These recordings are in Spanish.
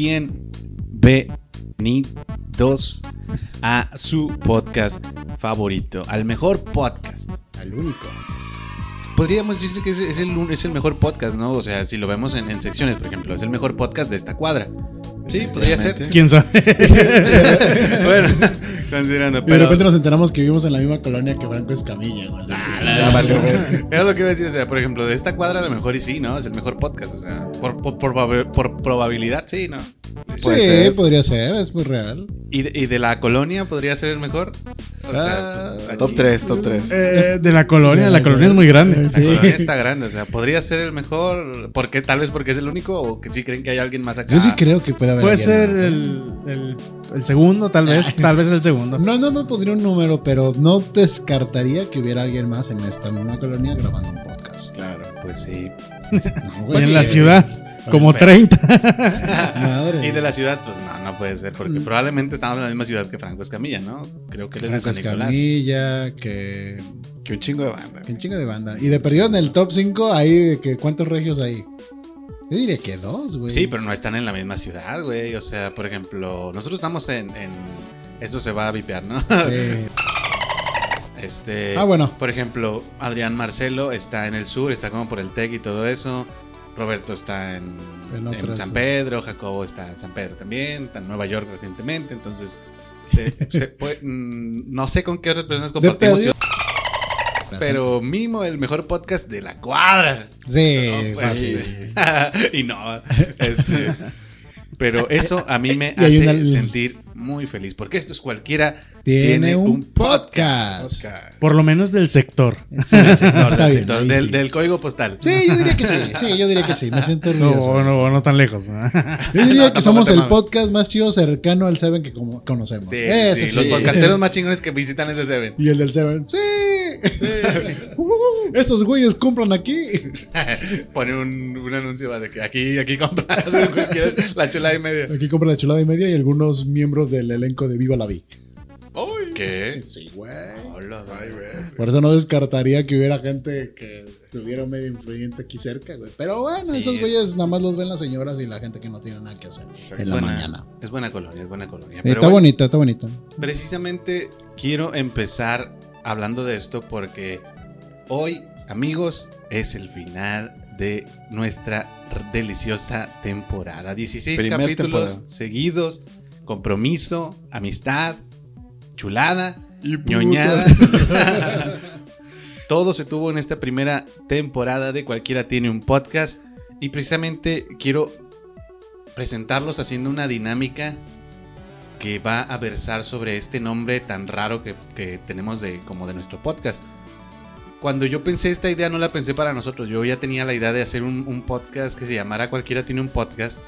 bienvenidos a su podcast favorito, al mejor podcast. Al único. Podríamos decirse que es, es el, es el mejor podcast, ¿no? O sea, si lo vemos en, en secciones, por ejemplo, es el mejor podcast de esta cuadra. Sí, podría ser. ¿Quién sabe? bueno, considerando. Y de Pero, repente nos enteramos que vivimos en la misma colonia que Franco Escamilla. güey. Güey. Era lo que iba a decir, o sea, por ejemplo, de esta cuadra a lo mejor y sí, ¿no? Es el mejor podcast, o sea, por, por, por, por probabilidad, sí, ¿no? Sí, podría ser, es muy real. ¿Y de, y de la colonia podría ser el mejor? O Ah, aquí- Top 3, top 3. Eh, de la colonia, la colonia es muy grande. La Sí. colonia está grande, o sea, podría ser el mejor, porque tal vez porque es el único o que sí creen que hay alguien más acá. Yo sí creo que puede haber. Puede alguien ser el, el, el segundo, tal vez. Tal vez el segundo. No, no me pondría un número, pero no descartaría que hubiera alguien más en esta misma colonia grabando un podcast. Claro, pues sí. No, Y güey. en la ciudad, como Pero- 30. Madre. Y de la ciudad, pues no, no puede ser, Mm. porque probablemente estamos en la misma ciudad que Franco Escamilla, ¿no? Creo que él es de Franco San Nicolás. Escamilla, que. Que un chingo de banda. que un chingo de banda. Y de perdido en el top 5, ahí, de que ¿cuántos regios hay? Yo diría que dos, güey. Sí, pero no están en la misma ciudad, güey. O sea, por ejemplo, nosotros estamos en. en- Eso se va a vipear, ¿no? Sí. Este, Ah, bueno. Por ejemplo, Adrián Marcelo está en el sur, está como por el TEC y todo eso. Roberto está en, En en otras- San Pedro, Jacobo está en San Pedro también, está en Nueva York recientemente. Entonces, se- se puede- mm, no sé con qué otras personas compartimos, pero Mimo, el mejor podcast de la cuadra. Sí, No, pues, sí. y no, este, pero eso a mí me hace una- sentir muy feliz, porque esto es cualquiera Tiene un podcast. Por lo menos del sector. Sí, Del sector, del, bien, sector, ahí del- sí. del código postal. Sí, yo diría que sí. Sí, yo diría que sí. Me siento orgulloso. No, no, no tan lejos. Yo diría No, que somos el podcast más chido cercano al Seven que como- conocemos. Sí, Eso sí, los podcasteros más chingones que visitan ese Seven. Y el del Seven. ¡Sí! Uh, esos güeyes compran aquí. Pone un, un anuncio de que aquí, aquí compras cualquier- la chula y media. Aquí compran la chulada y media y algunos miembros del elenco de Viva la Vi. ¿Qué? Sí, güey. Hola, güey. Por eso no descartaría que hubiera gente que estuviera medio influyente aquí cerca, güey. Pero bueno, Sí, esos es- güeyes nada más los ven las señoras y la gente que no tiene nada que hacer Es en la buena, mañana. es buena colonia, es buena colonia. Eh, Pero está bueno, bonita, está bonita. Precisamente quiero empezar hablando de esto porque hoy, amigos, es el final de nuestra deliciosa temporada. 16 Primer capítulos temporada. seguidos, compromiso, amistad, chulada, Y ñoñada. Todo se tuvo en esta primera temporada de Cualquiera tiene un podcast. Y precisamente quiero presentarlos haciendo una dinámica que va a versar sobre este nombre tan raro que, que tenemos de como de nuestro podcast. Cuando yo pensé esta idea no la pensé para nosotros, yo ya tenía la idea de hacer un, un podcast que se llamara Cualquiera tiene un podcast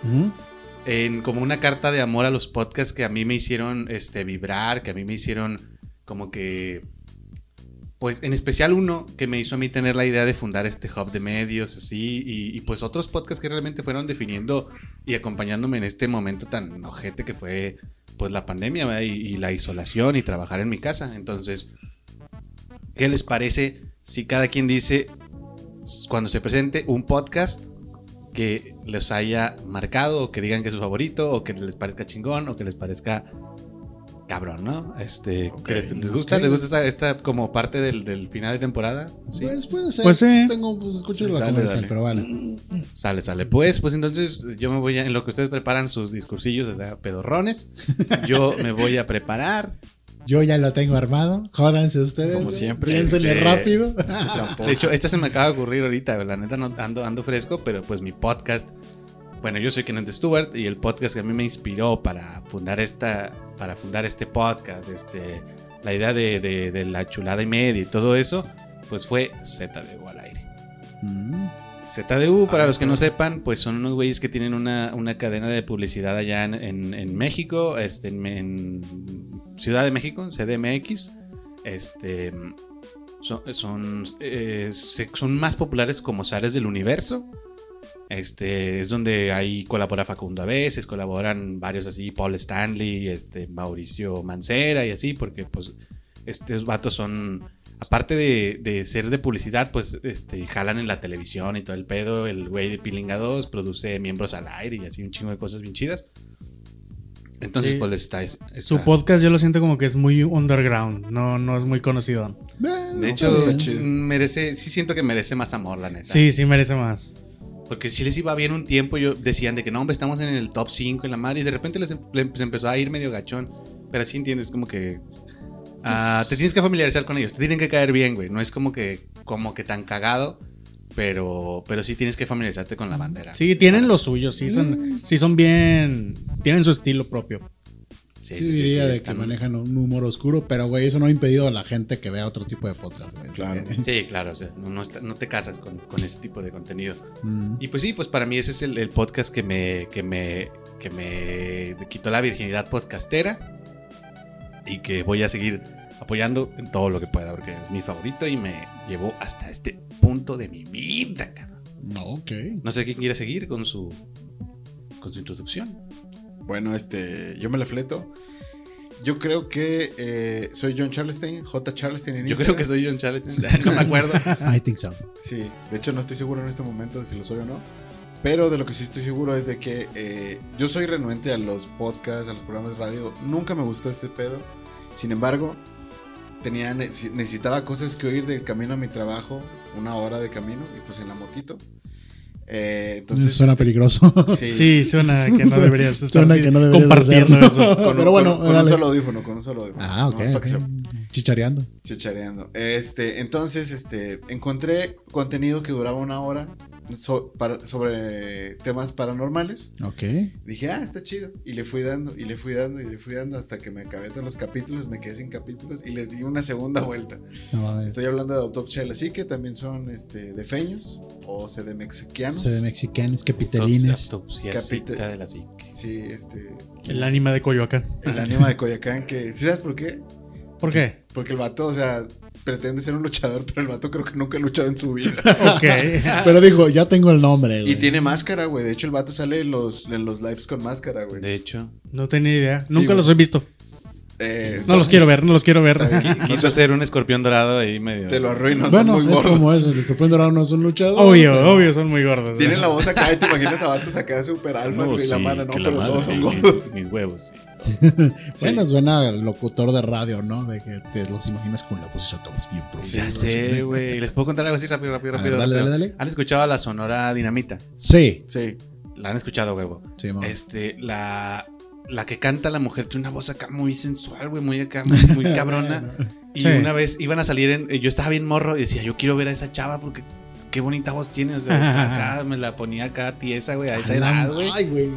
en como una carta de amor a los podcasts que a mí me hicieron este, vibrar, que a mí me hicieron como que, pues en especial uno que me hizo a mí tener la idea de fundar este hub de medios, así, y, pues otros podcasts que realmente fueron definiendo y acompañándome en este momento tan ojete que fue pues la pandemia y, y la isolación y trabajar en mi casa. Entonces, ¿qué les parece si cada quien dice cuando se presente un podcast que les haya marcado o que digan que es su favorito o que les parezca chingón o que les parezca cabrón, ¿no? Este, ¿que les, les gusta? ¿Les gusta esta, esta como parte del, del final de temporada? Sí. Pues puede ser. Pues sí. Tengo, pues escucho la dale. pero vale. Sale, sale. Pues, pues entonces yo me voy a, en lo que ustedes preparan sus discursillos, o sea, pedorrones, yo me voy a preparar. Yo ya lo tengo armado. Jódanse ustedes. Como siempre. Piénsenle Este- rápido. De hecho, esta se me acaba de ocurrir ahorita, la neta no ando, ando fresco, pero pues mi podcast, bueno, yo soy Kenneth Stewart y el podcast que a mí me inspiró para fundar esta, para fundar este podcast, este, la idea de, de- de la chulada y media y todo eso, pues fue ZDU al aire. Mm. ZDU, para Ah, los que no sepan, pues son unos güeyes que tienen una, una cadena de publicidad allá en, en- en México, este, en, en Ciudad de México, CDMX. Este, son, eh, son más populares como Zares del Universo. Este, es donde ahí colabora Facundo a veces, colaboran varios así, Paul Stanley, este, Mauricio Mancera y así, porque pues estos vatos son aparte de, de ser de publicidad, pues este, jalan en la televisión y todo el pedo. El güey de Pilinga 2 produce miembros al aire y así un chingo de cosas bien chidas. Entonces, Sí. pues les está, Su está- podcast yo lo siento como que es muy underground, no, no es muy conocido. Eh, De está hecho, merece, sí siento que merece más amor, la neta. Sí, sí merece más. Porque si les iba bien un tiempo, yo decían de que no, hombre, estamos en el top 5 en la madre, y de repente les, em- empezó a ir medio gachón. Pero sí entiendes, como que. ah, te tienes que familiarizar con ellos, te tienen que caer bien, güey. No es como que, como que tan cagado, pero, pero sí tienes que familiarizarte con la bandera. Sí, tienen lo suyo, sí son, sí son bien, tienen su estilo propio. Sí, Sí, diría de que manejan un humor oscuro, pero güey, eso no ha impedido a la gente que vea otro tipo de podcast, güey. Claro. Sí, claro, o sea, no, no está- no te casas con, con ese tipo de contenido. Mm. Y pues sí, pues para mí ese es el, el podcast que me, que me, que me quitó la virginidad podcastera y que voy a seguir apoyando en todo lo que pueda porque es mi favorito y me llevó hasta este punto de mi vida, cabrón. No, ok. No sé quién quiere seguir con su, con su introducción. Bueno, este, yo me la fleto. Yo creo que eh, soy John Charleston, J. Charleston en Yo creo Instagram. que soy John Charles, no me acuerdo. I think so. Sí, de hecho no estoy seguro en este momento de si lo soy o no. Pero de lo que sí estoy seguro es de que eh, yo soy renuente a los podcasts, a los programas de radio. Nunca me gustó este pedo. Sin embargo, tenía, nece- necesitaba cosas que oír del camino a mi trabajo, una hora de camino, y pues en la motito. Eh, entonces, Suena peligroso. sí, Sí, suena que no deberías estar Suena que no deberías compartiendo eso. con un- Pero bueno, con, con un solo audífono, con un solo audífono. Ah, ok. No, para que ok. se- Chichareando. chichareando. Este, entonces, este, encontré contenido que duraba una hora so- para- sobre temas paranormales. Ok. Dije, ah, está chido. Y le fui dando, y le fui dando, y le fui dando hasta que me acabé todos los capítulos, me quedé sin capítulos y les di una segunda vuelta. No mames. Estoy hablando de Autopsia de la Psique, también son este, de feños o se de mexicanos. Se de mexicanos, capitelines. Autopsiacita Capita- de la psique. Sí, este. El ánima de Coyoacán. El ánima de Coyacán, que. ¿Sí sabes por qué? ¿Por qué? Porque el vato, o sea, pretende ser un luchador, pero el vato creo que nunca ha luchado en su vida. Ok. Pero dijo, ya tengo el nombre, güey. Y tiene máscara, güey. De hecho, el vato sale en los, en los lives con máscara, güey. De hecho, No tenía idea. Sí, Nunca güey. los he visto. Eh, No son- los quiero ver, no los quiero ver. Quiso hacer un escorpión dorado ahí medio. Te lo arruino, Bueno, son muy es como eso. El escorpión dorado no es un luchador. Obvio, pero- obvio, son muy gordos. Tienen la voz acá y te imaginas a vatos acá super No, güey, la mano, no, pero madre, todos son gordos. Mis huevos, sí. Bueno, suena al locutor de radio, ¿no? De que te los imaginas con la voz todos bien Sí, ya sé, güey. ¿Les puedo contar algo así rápido, rápido, ver, rápido? dale, dale, dale. ¿Han escuchado a la Sonora Dinamita? Sí, Sí. La han escuchado, huevo. sí, mamá. Este, la, la que canta la mujer tiene una voz acá muy sensual, güey, muy acá, muy, muy cabrona. Y Sí. una vez iban a salir en. Yo estaba bien morro y decía, yo quiero ver a esa chava porque qué bonita voz tiene. O sea, acá me la ponía acá tiesa, güey, a esa edad, güey. Ay, güey.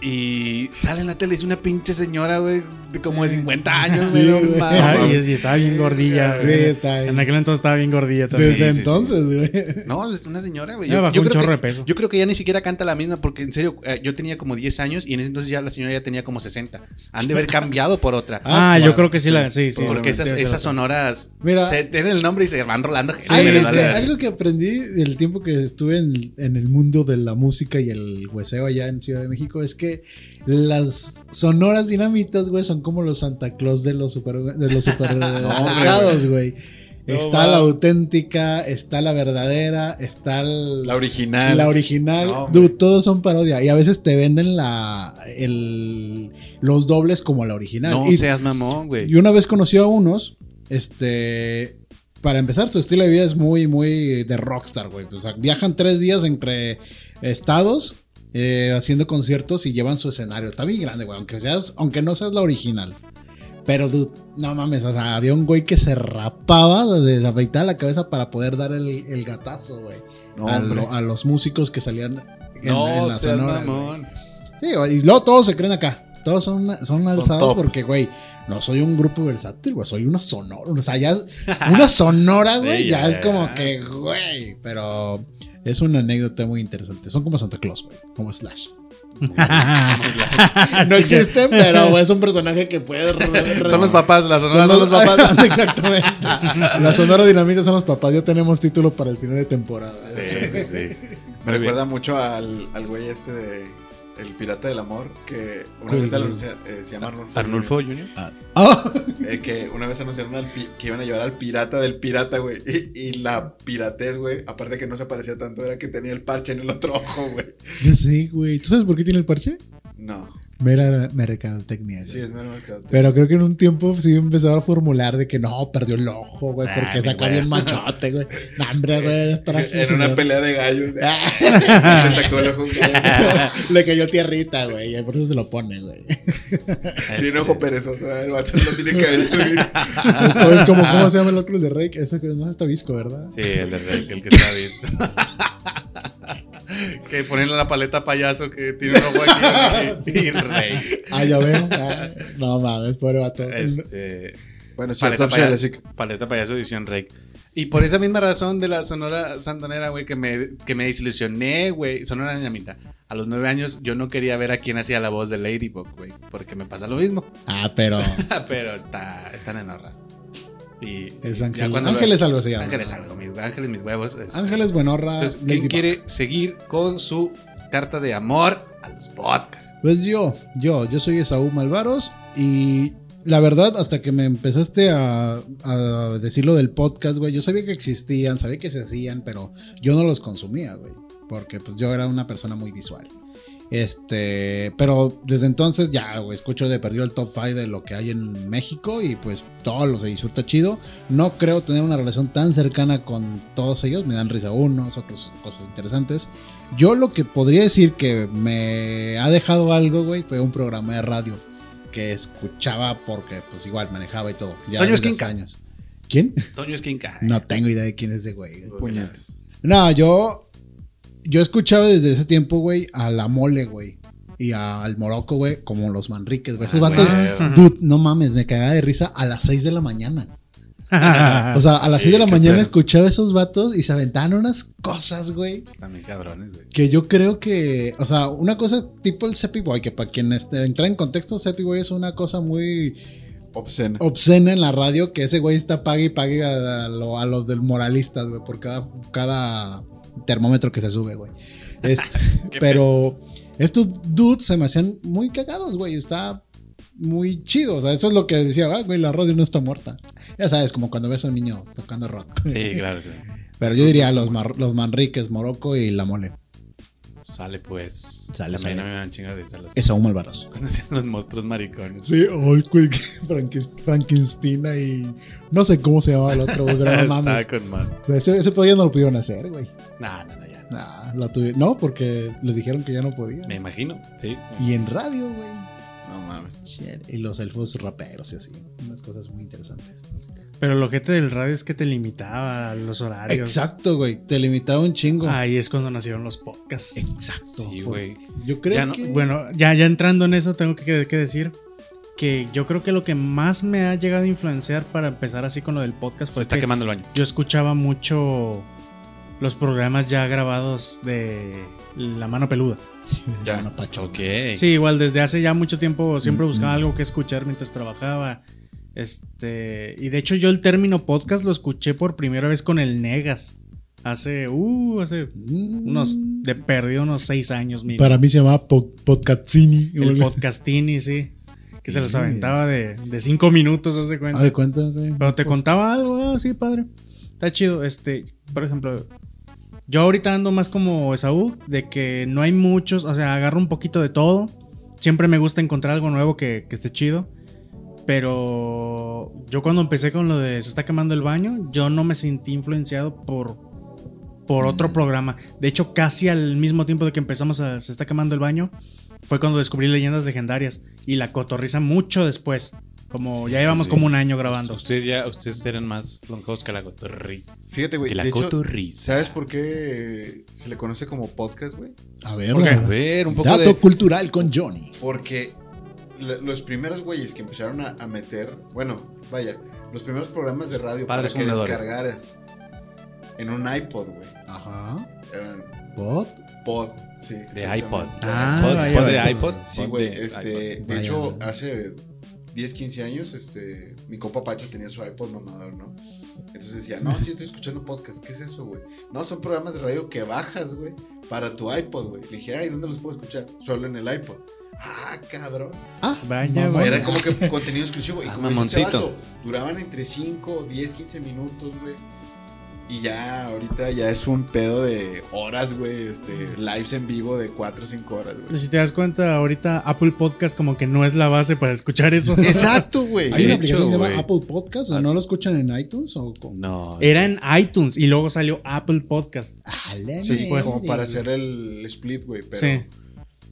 Y sale en la tele, es una pinche señora, güey, como de 50 años, Sí, güey. Ah, y, y estaba bien gordilla. Sí, está. En aquel entonces estaba bien gordilla también. Desde sí, sí. entonces, güey. No, es una señora, güey. Ya bajó un creo chorro que- de peso. Yo creo que ya ni siquiera canta la misma, porque en serio, eh, yo tenía como 10 años y en ese entonces ya la señora ya tenía como 60. Han de haber cambiado por otra. Ah, Ah, yo creo que sí, la. Sí, sí. porque esas, sonoras Mira. se tienen el nombre y se van rolando. Algo, que, algo que aprendí del tiempo que estuve en, en el mundo de la música y el hueseo allá en Ciudad de México es que las sonoras dinamitas, güey, son como los Santa Claus de los super, de los supermercados, güey. No, está la auténtica, está la verdadera, está el- La original. la original. No, Dude, todos son parodia. Y a veces te venden la, el, los dobles como la original. No y, seas mamón, güey. y una vez conocí a unos, este, para empezar, su estilo de vida es muy, muy de rockstar, güey. O sea, viajan tres días entre estados eh, haciendo conciertos y llevan su escenario. Está bien grande, güey, aunque, seas, aunque no seas la original. Pero, dude, no mames, o sea, había un güey que se rapaba, se afeitaba la cabeza para poder dar el, el gatazo, güey. No, a, hombre. lo- a los músicos que salían en, no en la sonora. Sí, y luego todos se creen acá. Todos son, son alzados porque, güey, no soy un grupo versátil, güey, soy una sonora. O sea, ya es- una sonora, güey, Sí, ya, ya, es como ya, que, güey. Pero es una anécdota muy interesante. Son como Santa Claus, güey, como Slash. No existen, pero es un personaje que puede. re- re- Son los papás, las son sonoras son los papás. Exactamente. La Sonora Dinamita son los papás. Ya tenemos título para el final de temporada. Sí, sí, sí. Me recuerda mucho al, al güey este de. El pirata del amor, que una ¿Cuál vez anunciaron, eh, se llama Arnulfo. Arnulfo Junior. Ah, Eh, que una vez anunciaron al pi- que iban a llevar al pirata del pirata, güey. Y, y la piratez, güey, aparte que no se parecía tanto, era que tenía el parche en el otro ojo, güey. ya sé, güey. ¿Tú sabes por qué tiene el parche? No, Mera mercadotecnia. sí, es mero mercado. Pero creo que en un tiempo sí empezaba a formular de que no, perdió el ojo, güey, Ah, porque güey. bien machote, güey. No, hombre, güey, es para En una pelea de gallos. le sacó el ojo. un gallo. Le cayó tierrita, güey, y por eso se lo pone, güey. Tiene ojo perezoso, ¿eh? el vato no tiene cabello. güey. Esto es como, ¿cómo se llama el otro de Rey? Ese que no está visco, ¿verdad? Sí, el de Rey, el que está visto. que ponen la paleta payaso que tiene un ojo aquí. Sí, Rey. Ah, ya veo. Ah, no mames, pobre vato. Este, Bueno, sí, paleta, payaso, paleta payaso edición Rey. Y por esa misma razón de la Sonora Santanera, güey, que me, que me desilusioné, güey. Sonora Ñamita. A los nueve años yo no quería ver a quién hacía la voz de Ladybug, güey. Porque me pasa lo mismo. Ah, pero Pero está, están en horra. Y es ya Ángel. cuando lo- Ángeles algo se llama. Ángeles algo, mis, ángeles mis huevos. este, Ángeles Buenorra. Entonces, ¿quién quiere seguir con su carta de amor a los podcasts? Pues yo, yo, yo soy Esaú Malvaros y la verdad, hasta que me empezaste a, a decir lo del podcast, güey, yo sabía que existían, sabía que se hacían, pero yo no los consumía, güey, porque pues yo era una persona muy visual. Este, pero desde entonces ya, güey, escucho de perdido el top 5 de lo que hay en México y pues todo lo se disfruta chido. No creo tener una relación tan cercana con todos ellos, me dan risa unos, otros cosas interesantes. Yo lo que podría decir que me ha dejado algo, güey, fue un programa de radio que escuchaba porque pues igual manejaba y todo. Ya Toño Esquinca. años. ¿Quién? Toño Esquinca. No tengo idea de quién es ese güey. Puñetas. No, yo. Yo escuchaba desde ese tiempo, güey, a la mole, güey. Y a- al Morocco, güey, como los Manriques, güey. Esos Ah, vatos. güey. Dude, no mames, me cagaba de risa a las 6 de la mañana. O sea, a las Sí, 6 de la mañana escuchaba esos vatos y se aventaban unas cosas, güey. Están bien cabrones, güey. Que yo creo que, o sea, una cosa tipo el Seppi Boy, que para quien esté, entra en contexto, Seppi Boy es una cosa muy Obscena. obscena en la radio que ese güey está pague y pague a, a lo- a los del moralistas, güey, por cada, cada termómetro que se sube, güey. Este, pero estos dudes se me hacían muy cagados, güey. Está muy chido. O sea, eso es lo que decía, ah, güey, la radio no está muerta. Ya sabes, como cuando ves a un niño tocando rock. Sí, claro. claro. Pero yo diría los, los Manriques, Morocco y la mole. Sale pues. Sale, También sale. a mí me dan chingar risa los. Es aún malvaros. Cuando hacían los monstruos maricones. Sí, Franken- Frankenstein y no sé cómo se llamaba el otro, pero no Estaba mames. con man. Ese, ese ya no lo pudieron hacer, güey. No, no, no, ya. Nah, no, porque les dijeron que ya no podían. Me imagino, sí. Y en radio, güey. No mames. Shit. Y los elfos raperos y así. Unas cosas muy interesantes. Pero lo ojete del radio es que te limitaba a los horarios. Exacto, güey. Te limitaba un chingo. Ahí es cuando nacieron los podcasts. Exacto. Sí, güey. Yo creo Ya no- que. Bueno, ya, ya entrando en eso, tengo que, que decir que yo creo que lo que más me ha llegado a influenciar para empezar así con lo del podcast Se fue está que quemando el baño. yo escuchaba mucho los programas ya grabados de La Mano Peluda. Ya. Bueno, Pacho. Ok. Sí, igual desde hace ya mucho tiempo siempre Mm, buscaba mm. algo que escuchar mientras trabajaba. Este, y de hecho yo el término podcast lo escuché por primera vez con el Negas. Hace, uh, hace unos, de perdido unos seis años, mínimo. Para mí se llamaba po- Podcastini. El podcastini, sí. Que se los aventaba de, de cinco minutos, haz de cuenta. Ah, de cuenta, güey. Pero te contaba algo, ah, sí, padre. Está chido. Este, por ejemplo, yo ahorita ando más como Esaú, de que no hay muchos, o sea, agarro un poquito de todo. Siempre me gusta encontrar algo nuevo que, que esté chido. Pero yo cuando empecé con lo de se está quemando el baño, yo no me sentí influenciado por, por otro Mm. programa. De hecho, casi al mismo tiempo de que empezamos a se está quemando el baño, fue cuando descubrí leyendas legendarias. Y la cotorriza mucho después. Como Sí, ya llevamos sí. como un año grabando. Ustedes ya, ustedes eran más longevos que la cotorriz. Fíjate, güey. Que la de hecho, cotorriz. ¿Sabes por qué se le conoce como podcast, güey? A ver, A ver, un poco dato de. cultural con Johnny. Porque los primeros güeyes que empezaron a, a meter, bueno, vaya, los primeros programas de radio Padres para que fundadores. descargaras en un iPod, güey, Ajá. eran Bot. pod, sí. De iPod. Ah, Pod, vaya, pod de iPod. Sí, Pod güey, de este, iPod. de Vaya, hecho, hace 10, 15 años, este, mi compa Pacho tenía su iPod mamador, ¿no? Entonces decía, no, sí estoy escuchando podcast, ¿qué es eso, güey? No, son programas de radio que bajas, güey, para tu iPod, güey. Le dije, ay, ¿dónde los puedo escuchar? Solo en el iPod. Ah, cabrón. Ah, Vaya, vaya. Era como que contenido exclusivo. Y Ah, como dice este mamoncito. vato, duraban entre 5, 10, 15 minutos, güey. Y ya, ahorita ya es un pedo de horas, güey. Este, lives en vivo de 4 o 5 horas, güey. Si te das cuenta, ahorita Apple Podcast como que no es la base para escuchar eso. Exacto, güey. Hay una aplicación que se llama. Apple Podcast, o sea, ¿no lo escuchan en iTunes o con... No. Era en iTunes y luego salió Apple Podcast. Ah, Sí, pues, como para hacer el split, güey. Pero Sí.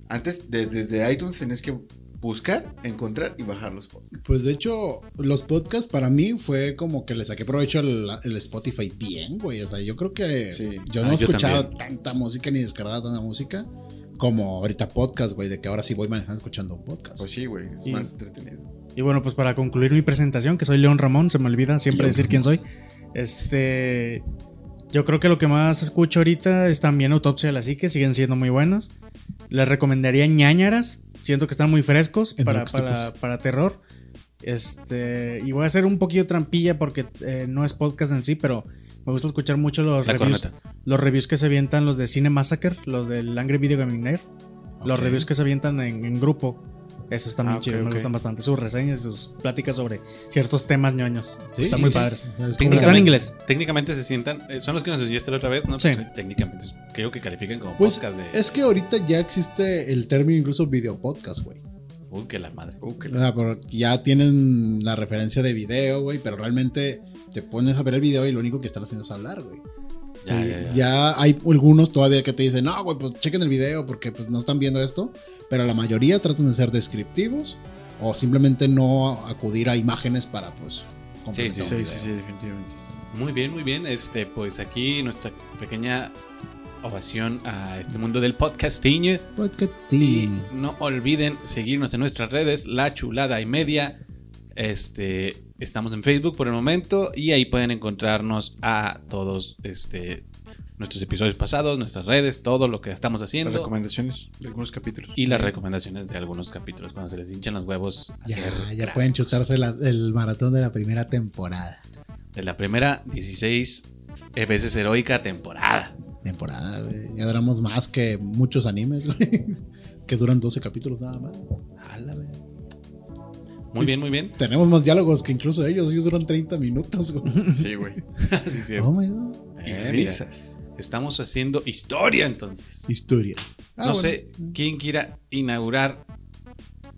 Antes, de- desde iTunes tenías que buscar, encontrar y bajar los podcasts. Pues de hecho, los podcasts para mí fue como que le saqué provecho el, el Spotify bien, güey. O sea, yo creo que Sí. yo no Ah, he yo escuchado tanta música ni descargado tanta música como ahorita podcast, güey, de que ahora sí voy manejando escuchando un podcast. Pues sí, güey. Es Sí. más entretenido. Y bueno, pues para concluir mi presentación, que soy León Ramón, se me olvida siempre León decir quién soy. Este. Yo creo que lo que más escucho ahorita es también Autopsia de la Psique, siguen siendo muy buenos. Les recomendaría ñañaras, siento que están muy frescos para, para, terror. Este, y voy a hacer un poquillo trampilla porque eh, no es podcast en sí, pero me gusta escuchar mucho los La reviews, corneta. los reviews que se avientan los de Cine Massacre, los del Angry Video Gaming Nerd, los reviews que se avientan en, en grupo. Esos están Ah, muy ok, chidos, ok. me gustan bastante. Sus reseñas, sus pláticas sobre ciertos temas ñoños. Sí, están muy sí, padres. sí, es Pero como- están en Técnicamente- inglés. Técnicamente se sientan. eh, son los que nos enseñaste la otra vez, ¿no? Sí. Pues, técnicamente creo que califican como Pues podcast de. es que ahorita ya existe el término incluso video podcast, güey. Uy, que la madre. Uh, que O la- sea, pero ya tienen la referencia de video, güey, pero realmente te pones a ver el video y lo único que están haciendo es hablar, güey. Ya, Sí, ya, ya. ya hay algunos todavía que te dicen, no, güey, pues chequen el video porque pues no están viendo esto, pero la mayoría tratan de ser descriptivos o simplemente no acudir a imágenes para pues complementar sí, un Sí, video. sí, sí, definitivamente. Muy bien, muy bien. Este, pues aquí nuestra pequeña ovación a este mundo del podcasting. Podcast, Y sí. no olviden seguirnos en nuestras redes, La Chulada y Media. Este, estamos en Facebook por el momento y ahí pueden encontrarnos a todos este, nuestros episodios pasados, nuestras redes, todo lo que estamos Las haciendo recomendaciones de algunos capítulos. y las recomendaciones de algunos capítulos cuando se les hinchan los huevos. Ya, pueden chutarse la- el maratón de la primera temporada. De la primera 16 veces heroica temporada. Temporada, güey. Ya duramos más que muchos animes, güey. Que duran 12 capítulos nada más. Ala, ve. Muy bien, muy bien. Tenemos más diálogos que incluso ellos. Ellos duran 30 minutos, güey. Sí, güey. Sí, cierto. Oh my god. Eh, mira, risas. estamos haciendo historia entonces. Historia. Ah, no bueno. sé quién quiera inaugurar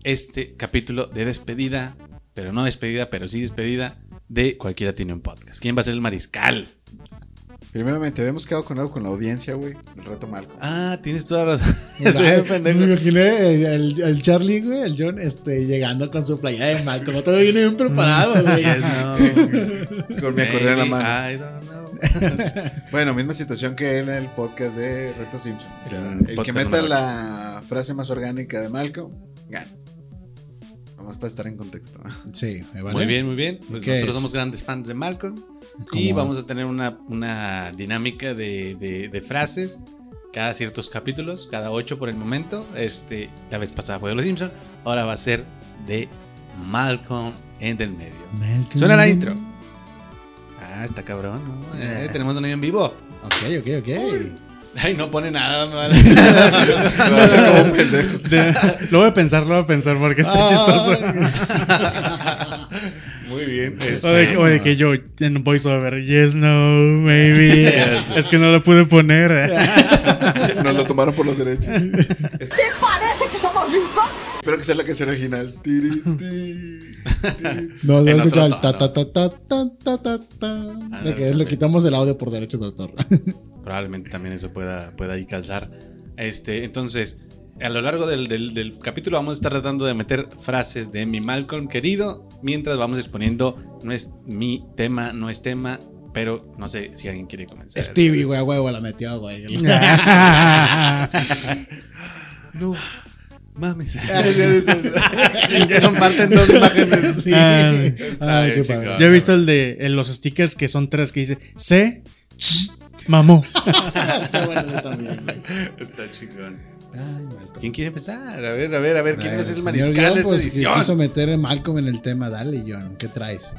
este capítulo de despedida, pero no despedida, pero sí despedida de cualquiera tiene un podcast. ¿Quién va a ser el mariscal? Primeramente, habíamos quedado con algo con la audiencia, güey. El reto Malcolm. Ah, tienes toda razón. Estoy bien pendejo. Me imaginé el, el Charlie, güey, el John, este, llegando con su playa de mal, como todo viene bien preparado, güey. No. Con mi acordeón en la mano. I don't know. Bueno, misma situación que en el podcast de Reto Simpson. O sea, Mm, el que meta la frase más orgánica de Malcolm, gana. Nomás para estar en contexto. Sí, me vale. Muy bien, muy bien. Pues ¿Qué nosotros es? somos grandes fans de Malcolm. Y vamos a tener una, una dinámica de, de- de frases cada ciertos capítulos, cada ocho por el momento. Este, la vez pasada fue de Los Simpson, ahora va a ser de Malcolm en del medio. Malcolm. Suena la intro. Ah, está cabrón, ¿no? Eh, tenemos un en vivo. Ok, ok, ok. Ay, no pone nada, me vale. Como un pendejo. De- lo voy a pensar, lo voy a pensar porque está Ah, chistoso. Muy bien. O de, o de que yo en voiceover, yes, no, maybe. Yes. Es que no lo pude poner. Nos lo tomaron por los derechos. ¿Te parece que somos ricos? Espero que sea la canción original. Tiri, ti, tiri. No, no el ta tono. ta ta ta ta ta ta. Ah, De no, que le quitamos el audio por derechos de autor. probablemente también eso pueda, pueda ahí calzar. Este, entonces, a lo largo del, del- del capítulo vamos a estar tratando de meter frases de mi Malcolm querido, mientras vamos exponiendo, no es mi tema, no es tema, pero no sé si alguien quiere comenzar. Stevie, güey, a huevo, la metió, güey. No, mames. Comparten dos imágenes. Sí. Ah, sí. Está Ay, qué padre. Yo he visto el de en los stickers que son tres que dice C, mamó. Está bueno eso también. Está chingón. Ay, Malcolm. ¿Quién quiere empezar? A ver, a ver, a ver, ¿quién a ser el señor mariscal John, de esta pues, edición? Quiso meter a Malcolm en el tema. Dale, John, ¿qué traes?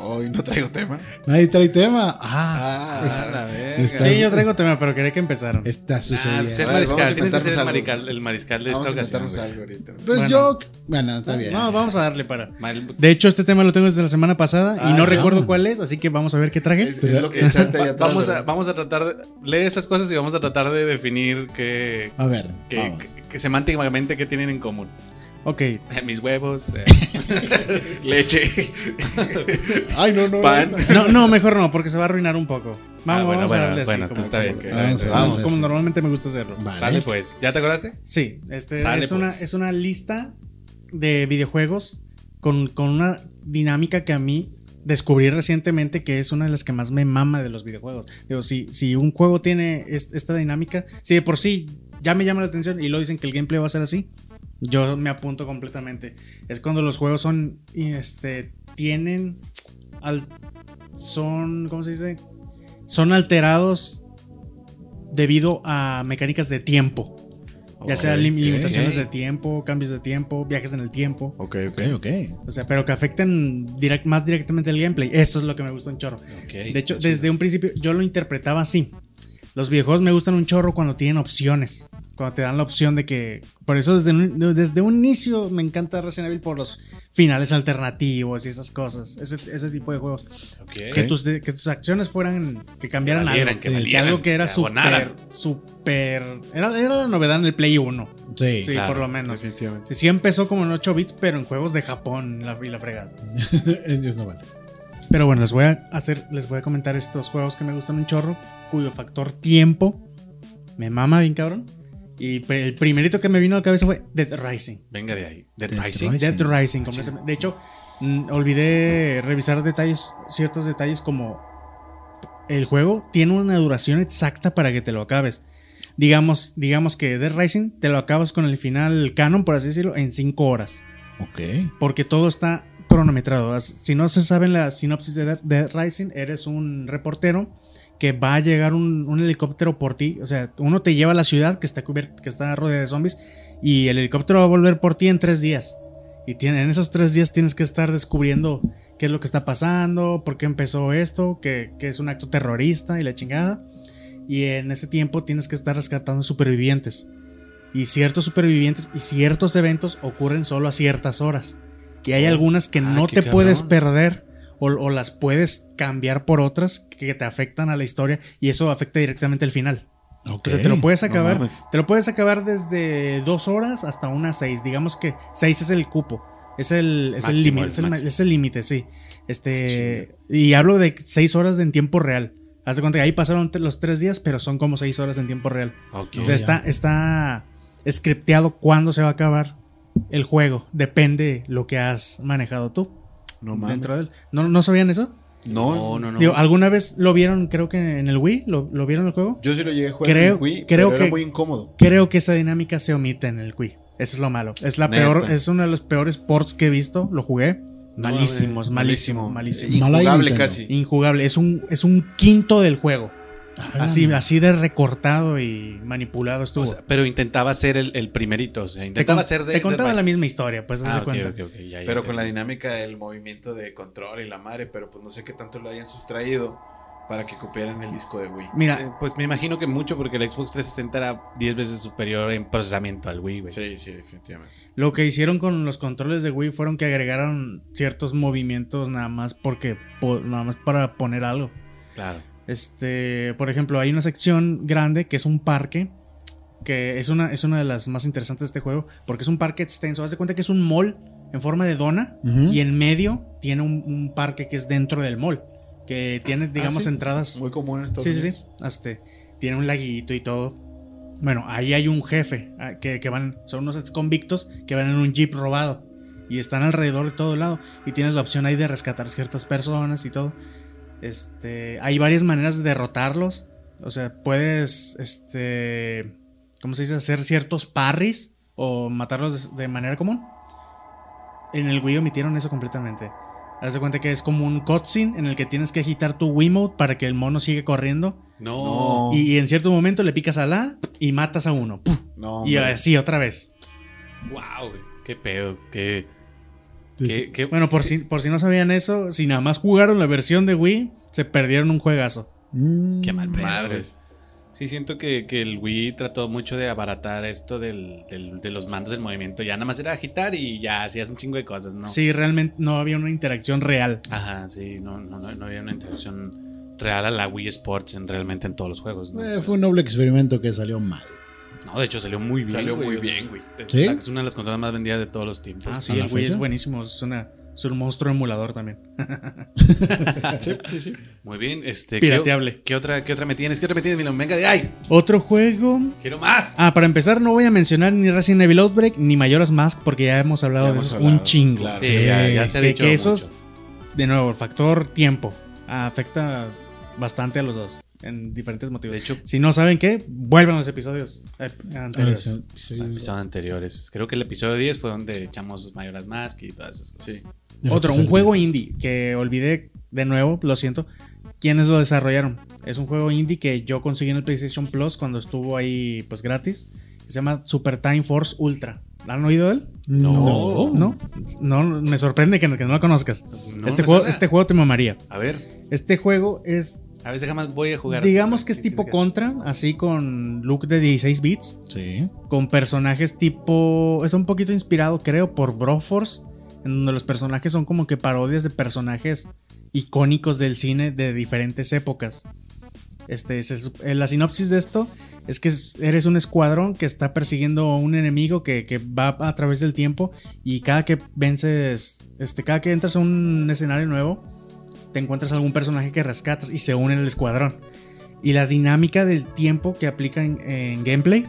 Hoy no traigo tema. Nadie trae tema. Ah, Ah, la. Está- Sí, yo traigo tema, pero quería que empezaran. está Ah, sucediendo. ser A ver, mariscal, tienes que ser el mariscal, el mariscal de Vamos a esta ocasión. algo ahorita. Pues Bueno. yo. Bueno, está bien. No, vamos a darle para. De hecho, este tema lo tengo desde la semana pasada y Ah, no sí. recuerdo cuál es, así que vamos a ver qué traje. Es, es lo que echaste ahí Va- atrás. vamos, a, vamos a tratar de. Lee esas cosas y vamos a tratar de definir qué. A ver, que- que semánticamente qué tienen en común. Ok, Mis huevos, eh, leche, Ay, no, no. pan. no, no, mejor no, porque se va a arruinar un poco. Vamos, Ah, bueno, vamos bueno, a darle así. bueno, como, está bien. como que- Vamos, como- vamos. como normalmente me gusta hacerlo. Vale. Sale pues. ¿Ya te acordaste? Sí, este Sale, es, una, pues. es una lista de videojuegos con, con una dinámica que a mí descubrí recientemente que es una de las que más me mama de los videojuegos. Digo, si, si un juego tiene es- esta dinámica, si de por sí ya me llama la atención y lo dicen que el gameplay va a ser así, yo me apunto completamente. Es cuando los juegos son, este, tienen, al, son, ¿cómo se dice? Son alterados debido a mecánicas de tiempo. Ya sea limitaciones de tiempo, cambios de tiempo, viajes en el tiempo. Ok, ok. Ok. O sea, pero que afecten direct- más directamente el gameplay. Eso es lo que me gusta un chorro. De hecho, desde un principio yo lo interpretaba así. Los videojuegos me gustan un chorro cuando tienen opciones. Cuando te dan la opción de que. Por eso desde un, desde un inicio me encanta Resident Evil por los finales alternativos y esas cosas. Ese, ese tipo de juegos. Que, tus, que tus acciones fueran. Que cambiaran Que valieran, algo. que valieran, algo que era súper. Súper. Era, era la novedad en el Play 1. Sí. Sí, claro, por lo menos. Definitivamente. Sí, sí empezó como en 8 bits, pero en juegos de Japón la, y la fregada. Ellos no vale. Pero bueno, les voy a hacer, les voy a comentar estos juegos que me gustan un chorro, cuyo factor tiempo me mama bien cabrón. Y el primerito que me vino a la cabeza fue Dead Rising. Venga de ahí. Dead Dead Rising. Rising. Dead Rising, completamente. De hecho, olvidé revisar detalles, ciertos detalles como el juego tiene una duración exacta para que te lo acabes. Digamos, digamos que Dead Rising te lo acabas con el final canon, por así decirlo, en 5 horas. Ok. Porque todo está cronometrado. Si no se sabe la sinopsis de Dead, Dead Rising, eres un reportero que va a llegar un, un helicóptero por ti. O sea, uno te lleva a la ciudad que está cubierta, que está rodeada de zombies, y el helicóptero va a volver por ti en tres días. Y tiene, en esos tres días tienes que estar descubriendo qué es lo que está pasando, por qué empezó esto, que, que es un acto terrorista y la chingada. Y en ese tiempo tienes que estar rescatando supervivientes. Y ciertos supervivientes y ciertos eventos ocurren solo a ciertas horas. Y hay Oh. algunas que Ah, no te cabrón. puedes perder o, o las puedes cambiar por otras que te afectan a la historia y eso afecta directamente el final. Ok. O sea, te lo puedes acabar. te lo puedes acabar desde dos horas hasta unas seis. Digamos que seis es el cupo. Es el es el Máximo, límite. el Es el, máximo. es el límite, sí. Este. Y hablo de seis horas de en tiempo real. Haz de cuenta que ahí pasaron los tres días, pero son como seis horas en tiempo real. Ok. O sea, está, está scripteado cuándo se va a acabar el juego. Depende lo que has manejado tú No mames. dentro de él. ¿No, ¿No sabían eso? No, No, no, no. Digo, ¿alguna vez lo vieron, creo que en el Wii? ¿Lo, lo vieron el juego? Yo sí lo llegué a jugar Creo- en Wii, creo pero era que- muy incómodo. Creo que esa dinámica se omite en el Wii. Eso es lo malo. Es la Neta. peor, es uno de los peores ports que he visto. Lo jugué. Malísimos, malísimo, malísimo. Mala Injugable casi. Injugable. Es un, es un quinto del juego. Así, así de recortado y manipulado estuvo. O sea, pero intentaba ser el, el primerito. O sea, te, intentaba con- ser de. te contaba de- la misma historia, pues Ah, cuenta. ya, ya Pero con la dinámica del movimiento de control y la madre, pero pues no sé qué tanto lo hayan sustraído para que copiaran el disco de Wii. Mira, Pues me imagino que mucho porque el Xbox 360 era 10 veces superior en procesamiento al Wii, güey. Sí, sí, definitivamente. Lo que hicieron con los controles de Wii fueron que agregaron ciertos movimientos nada más porque po- nada más para poner algo. Claro. Este, por ejemplo, hay una sección grande que es un parque que es una es una de las más interesantes de este juego porque es un parque extenso. Haz de cuenta que es un mall en forma de dona y en medio tiene un, un parque que es dentro del mall que tiene digamos sí? entradas Muy común en Estados Sí, sí. Este, tiene un laguito y todo. Bueno, ahí hay un jefe ah, que, que van, son unos ex convictos que van en un jeep robado y están alrededor de todo lado y tienes la opción ahí de rescatar ciertas personas y todo. Este, hay varias maneras de derrotarlos. O sea, puedes, este, ¿cómo se dice? Hacer ciertos parries o matarlos de, de manera común. En el Wii omitieron eso completamente. Haz de cuenta que es como un cutscene en el que tienes que agitar tu Wiimote para que el mono siga corriendo. No. Y, y en cierto momento le picas a la y matas a uno. ¡Pum! No, y hombre. así otra vez. Wow. Qué pedo. Qué, Bueno, por, sí, si, por si no sabían eso, si nada más jugaron la versión de Wii, se perdieron un juegazo. Mm. Qué mal pedo, Madres. Sí, siento que, que el Wii trató mucho de abaratar esto del, del- de los mandos del movimiento. Ya nada más era agitar y ya hacías un chingo de cosas, ¿no? Sí, realmente no había una interacción real. Ajá, sí, no, no, no, no había una interacción real a la Wii Sports en, realmente en todos los juegos. ¿no? Eh, fue un noble experimento que salió mal. No, de hecho salió muy bien. Salió güey, muy bien, güey. Es, ¿Sí? es una de las consolas más vendidas de todos los tiempos. Ah, sí, ¿A la el Wii es buenísimo. Es, una, es un monstruo emulador también. Sí, sí, sí. Muy bien, este. Pirateable. ¿qué, qué otra, ¿Qué otra me tienes? ¿Qué otra me tienes, Milón? Venga de ay, Otro juego. quiero más. Ah, para empezar, no voy a mencionar ni Resident Evil Outbreak ni Majora's Mask porque ya hemos hablado Ya de hemos eso hablado, un chingo. claro. Sí, ya, ya se ha que, dicho que esos, mucho. de nuevo, el factor tiempo afecta bastante a los dos en diferentes motivos. De hecho, si no saben qué, vuelvan a los episodios eh, anteriores. Ah, sí. episodios anteriores. Creo que el episodio 10 fue donde echamos Mayoras Mask y todas esas cosas. Sí. Otro, un juego indie que olvidé de nuevo, lo siento. ¿Quiénes lo desarrollaron? Es un juego indie que yo conseguí en el PlayStation Plus cuando estuvo ahí pues gratis. Se llama Super Time Force Ultra. ¿La han oído de él? No. ¿No? No, me sorprende que, que no lo conozcas. No este, juego, suena. este juego te mamaría. A ver, Este juego es, a ver, jamás voy a jugar. digamos que es tipo contra, así con look de 16 bits, Sí. con personajes tipo... Es un poquito inspirado, creo, por Broforce, en donde los personajes son como que parodias de personajes icónicos del cine de diferentes épocas. Este, se eh, la sinopsis de esto es que es- eres un escuadrón que está persiguiendo a un enemigo que, que va a través del tiempo y cada que vences, este, cada que entras a un escenario nuevo, te encuentras algún personaje que rescatas y se une al escuadrón. Y la dinámica del tiempo que aplica en, gameplay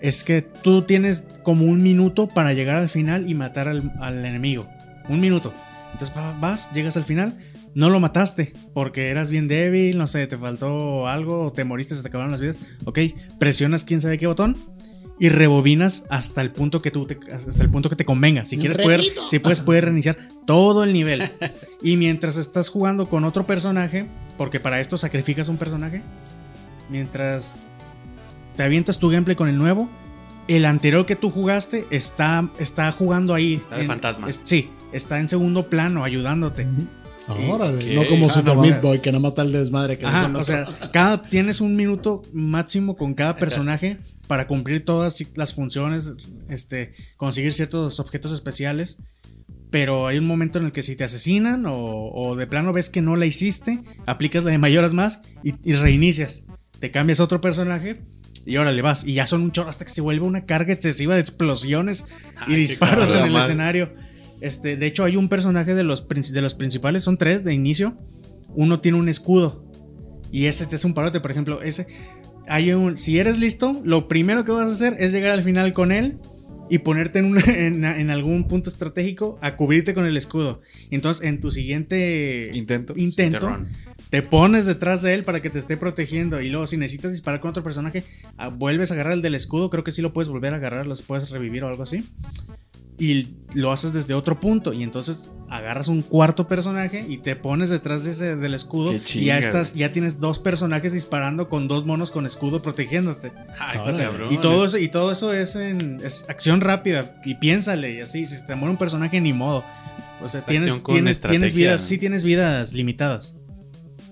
es que tú tienes como un minuto para llegar al final y matar al, al enemigo. Un minuto. Entonces va- vas, llegas al final, no lo mataste porque eras bien débil, no sé, te faltó algo, te moriste, se te acabaron las vidas. Ok, presionas quién sabe qué botón y rebobinas hasta el punto que tú te, hasta el punto que te convenga. Si quieres poder, si puedes poder reiniciar todo el nivel. Y mientras estás jugando con otro personaje, porque para esto sacrificas un personaje, mientras te avientas tu gameplay con el nuevo, el anterior que tú jugaste está, está jugando ahí. Está de fantasma. es- sí, está en segundo plano ayudándote. Órale. No como Ah, Super no, o sea- Meat Boy, que no mata el desmadre que Ajá, o sea, cada, tienes un minuto máximo con cada personaje para cumplir todas las funciones, este, conseguir ciertos objetos especiales. Pero hay un momento en el que si te asesinan o, o de plano ves que no la hiciste, aplicas la de mayoras más y, y reinicias. Te cambias a otro personaje y ahora le vas. Y ya son un chorro hasta que se vuelve una carga excesiva de explosiones y Ay, disparos en el escenario. Este, de hecho, hay un personaje de los, de los principales, son tres de inicio. Uno tiene un escudo y ese te hace un parote, por ejemplo. Ese, hay un, si eres listo, lo primero que vas a hacer es llegar al final con él y ponerte en, una- en, en algún punto estratégico a cubrirte con el escudo. Entonces, en tu siguiente Intento. intento, te pones detrás de él para que te esté protegiendo. Y luego, si necesitas disparar con otro personaje, ah, vuelves a agarrar el del escudo. Creo que sí lo puedes volver a agarrar, los puedes revivir o algo así. Y lo haces desde otro punto. Y entonces agarras un cuarto personaje y te pones detrás de ese, del escudo. Qué y ya estás, ya tienes dos personajes disparando con dos monos con escudo protegiéndote. Ay. Y todo eso, y todo eso es en es acción rápida. Y piénsale, y así, si se te muere un personaje, ni modo. O sea, Es tienes, acción con tienes, tienes estrategia, vidas, sí tienes vidas limitadas.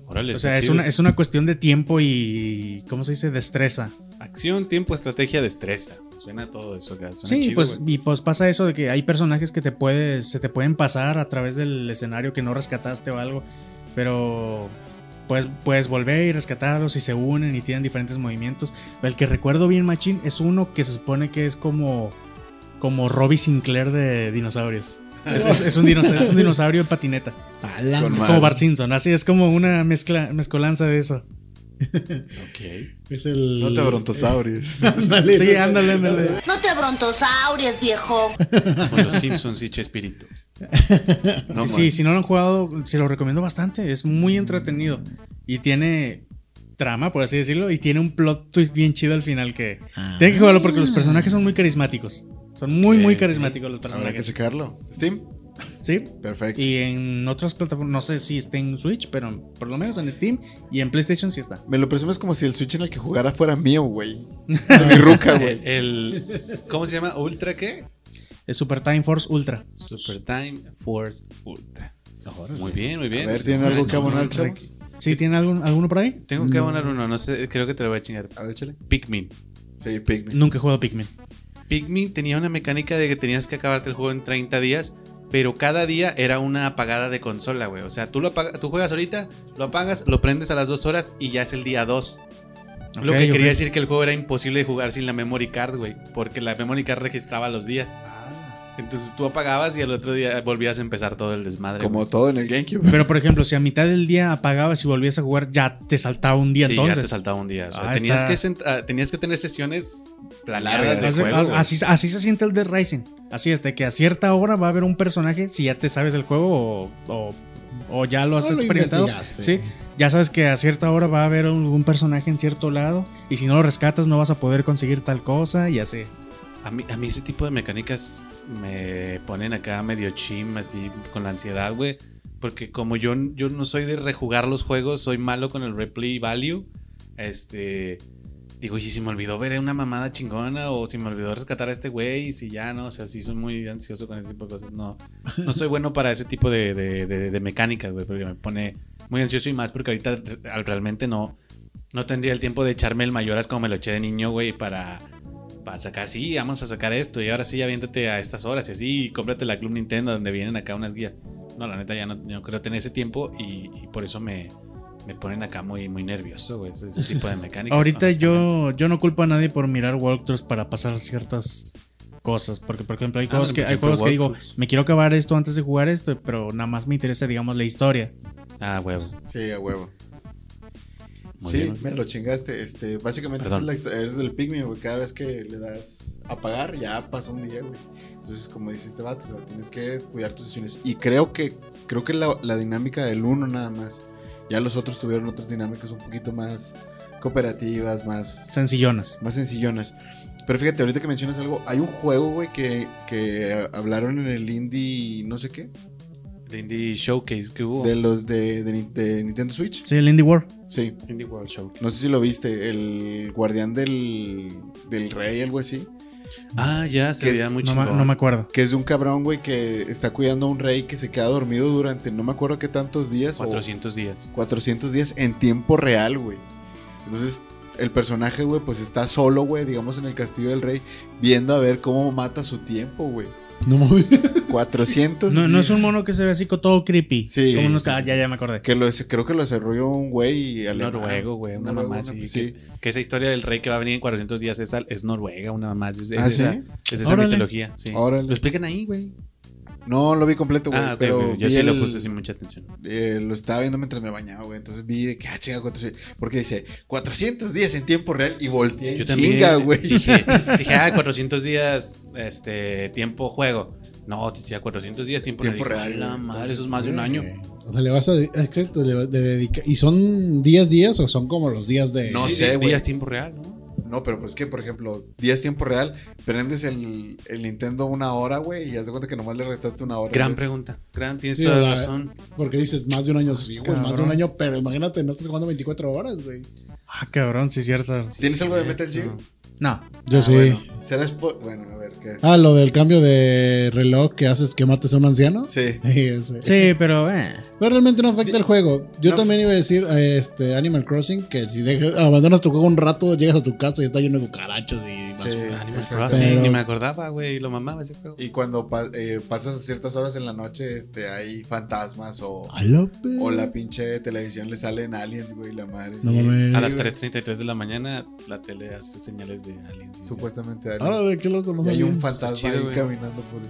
Órale, O sea, es una, es una cuestión de tiempo y. ¿Cómo se dice? Destreza. Acción, tiempo, estrategia, destreza. Suena todo eso. acá, suena Sí, chido, pues, y pues pasa eso de que hay personajes que te puedes, se te pueden pasar a través del escenario que no rescataste o algo, pero pues puedes volver y rescatarlos y se unen y tienen diferentes movimientos. El que recuerdo bien, Machine, es uno que se supone que es como, como Robbie Sinclair de dinosaurios. Es, es- es un dinosaurio, es un dinosaurio en patineta. Es como Bart Simpson, así es como una mezcla, mezcolanza de eso. Ok. Es el. No te brontosaurios. Ándale. Sí, ándale, ándale. No te brontosauries, viejo. Con los Simpsons y Chespirito. No, sí, si no lo han jugado, se lo recomiendo bastante. Es muy entretenido. Y tiene trama, por así decirlo. Y tiene un plot twist bien chido al final que... Ah. Tienen que jugarlo porque los personajes son muy carismáticos. Son muy, muy carismáticos los Habrá que personajes. checarlo. Steam. Sí. Perfecto. Y en otras plataformas, no sé si está en Switch, pero por lo menos en Steam y en PlayStation sí está. Me lo presumes como si el Switch en el que jugara fuera mío, güey. De mi ruca, güey. El, ¿Cómo se llama? ¿Ultra qué? Es Super Time Force Ultra. Super Time Force Ultra. Muy bien, muy bien. A ver, ¿tiene algo que abonar, chavo? ¿Sí tiene algún, alguno por ahí? Tengo que abonar uno, no sé, creo que te lo voy a chingar. A ver, échale. Pikmin. Sí, Pikmin. Nunca he jugado Pikmin. Pikmin tenía una mecánica de que tenías que acabarte el juego en 30 días, pero cada día era una apagada de consola, güey. O sea, tú, lo apaga- tú juegas ahorita, lo apagas, lo prendes a las 2 horas y ya es el día 2. lo que quería decir que el juego era imposible de jugar sin la memory card, güey. Porque la memory card registraba los días. Entonces tú apagabas y al otro día volvías a empezar todo el desmadre. Como güey. todo en el GameCube. Pero por ejemplo, si a mitad del día apagabas y volvías a jugar, ya te saltaba un día Sí, entonces. ya te saltaba un día. O sea, Ah, tenías, está- que sent- ah, tenías que tener sesiones planeadas Largas. de Así, juego. así, así se siente el Dead Rising. Así es, de que a cierta hora va a haber un personaje, si ya te sabes el juego o, o- o ya lo has No lo experimentado. Sí, ya sabes que a cierta hora va a haber algún personaje en cierto lado y si no lo rescatas no vas a poder conseguir tal cosa y así. A mí, a mí ese tipo de mecánicas me ponen acá medio chim, así con la ansiedad, güey. Porque como yo, yo no soy de rejugar los juegos, soy malo con el replay value. Este. Digo, y si me olvidó ver una mamada chingona, o si me olvidó rescatar a este güey, y si ya no, o sea, sí soy muy ansioso con ese tipo de cosas. No, no soy bueno para ese tipo de, de, de- de mecánicas, güey, porque me pone muy ansioso y más porque ahorita re- realmente no, no tendría el tiempo de echarme el mayoras como me lo eché de niño, güey, para, para sacar, sí, vamos a sacar esto, y ahora sí, aviéntate a estas horas, y así, y cómprate la Club Nintendo donde vienen acá unas guías. No, la neta ya no, no creo tener ese tiempo y, y por eso me, me ponen acá muy, muy nervioso, güey, ese, ese tipo de mecánicas. Ahorita yo, yo no culpo a nadie por mirar walkthroughs para pasar ciertas cosas. Porque, por ejemplo, hay Ah, juegos, que, hay juegos que digo, me quiero acabar esto antes de jugar esto, pero nada más me interesa, digamos, la historia. Ah, huevo. Sí, a huevo. Muy sí, bien. me lo chingaste. Este, básicamente es la eres del Pikmin, güey. Cada vez que le das apagar, ya pasa un día, güey. Entonces, como dice este vato, o sea, tienes que cuidar tus sesiones. Y creo que, creo que la, la dinámica del uno nada más. Ya los otros tuvieron otras dinámicas un poquito más cooperativas, más, Sencillonas. más sencillonas. Pero fíjate, ahorita que mencionas algo, hay un juego, güey, que, que hablaron en el indie, no sé qué, De Indie Showcase que hubo. de los de, de Ni- de Nintendo Switch. Sí, el Indie World. Sí, Indie World Showcase. no sé si lo viste, el guardián del, del rey, algo así. Ah, ya, se veía muy No, no me acuerdo. Que es de un cabrón, güey, que está cuidando a un rey que se queda dormido durante no me acuerdo qué tantos días. 400 días. O 400 días en tiempo real, güey. Entonces, el personaje, güey, pues está solo, güey, digamos en el castillo del rey, viendo a ver cómo mata su tiempo, güey. No mames. 400 No, no es un mono que se ve así con todo creepy. Sí, Como unos- sí, ah, ya, ya me acordé. Que lo, creo que lo desarrolló un güey alemán. Noruego, güey, una Noruego, mamá una- sí. Que, que esa historia del rey que va a venir en 400 días es, al- es Noruega, una mamá. Es, es ¿Ah, esa, sí? es esa Órale. mitología, sí. Órale. Lo explican ahí, güey. No lo vi completo, güey. Ah, pero ok, yo vi sí lo el- puse sin mucha atención. eh, lo estaba viendo mientras me bañaba, güey. Entonces vi de que, ah, chinga, 400. Porque dice 400 días en tiempo real y volteé. Yo también Chinga, güey. dije, dije, ah, 400 días, este, tiempo juego. No, decía 400 días, tiempo, Tiempo real. real, La madre, eso es más de un año. O sea, le vas a. Exacto, le vas- de dedicar. ¿Y son 10 días o son como los días de.? No Sí, sé, güey. días, tiempo real, ¿no? No, pero pues que, por ejemplo, días tiempo real, prendes el, el Nintendo una hora, güey, y haz de cuenta que nomás le restaste una hora. Gran ¿sabes? pregunta. Gran, tienes Sí, toda la la- razón. Porque dices más de un año. Sí, güey, más de un año, pero imagínate, no estás jugando 24 horas, güey. Ah, cabrón, sí, cierto. ¿Tienes algo de Metal Gear? No. Yo Ah, sí. Bueno, ¿Será Bueno, a ver, ¿qué? Ah, lo del cambio de reloj que haces que mates a un anciano. Sí. Sí, pero eh. Pero realmente no afecta el juego. Yo No. también iba a decir eh, este Animal Crossing que si dejas- abandonas tu juego un rato, llegas a tu casa y está lleno de cucarachos y Sí, basura. Animal. Crossing, Pero- ni me acordaba, güey, lo mamaba ese juego. Y cuando pa- eh, pasas ciertas horas en la noche, este, hay fantasmas o, A o la pinche televisión le salen aliens, güey, la madre. No Sí. A las güey. 3.33 de la mañana, la tele hace señales de aliens. y Supuestamente aliens. Ah, de qué loco, no y hay un fantasma chido, ahí güey. caminando por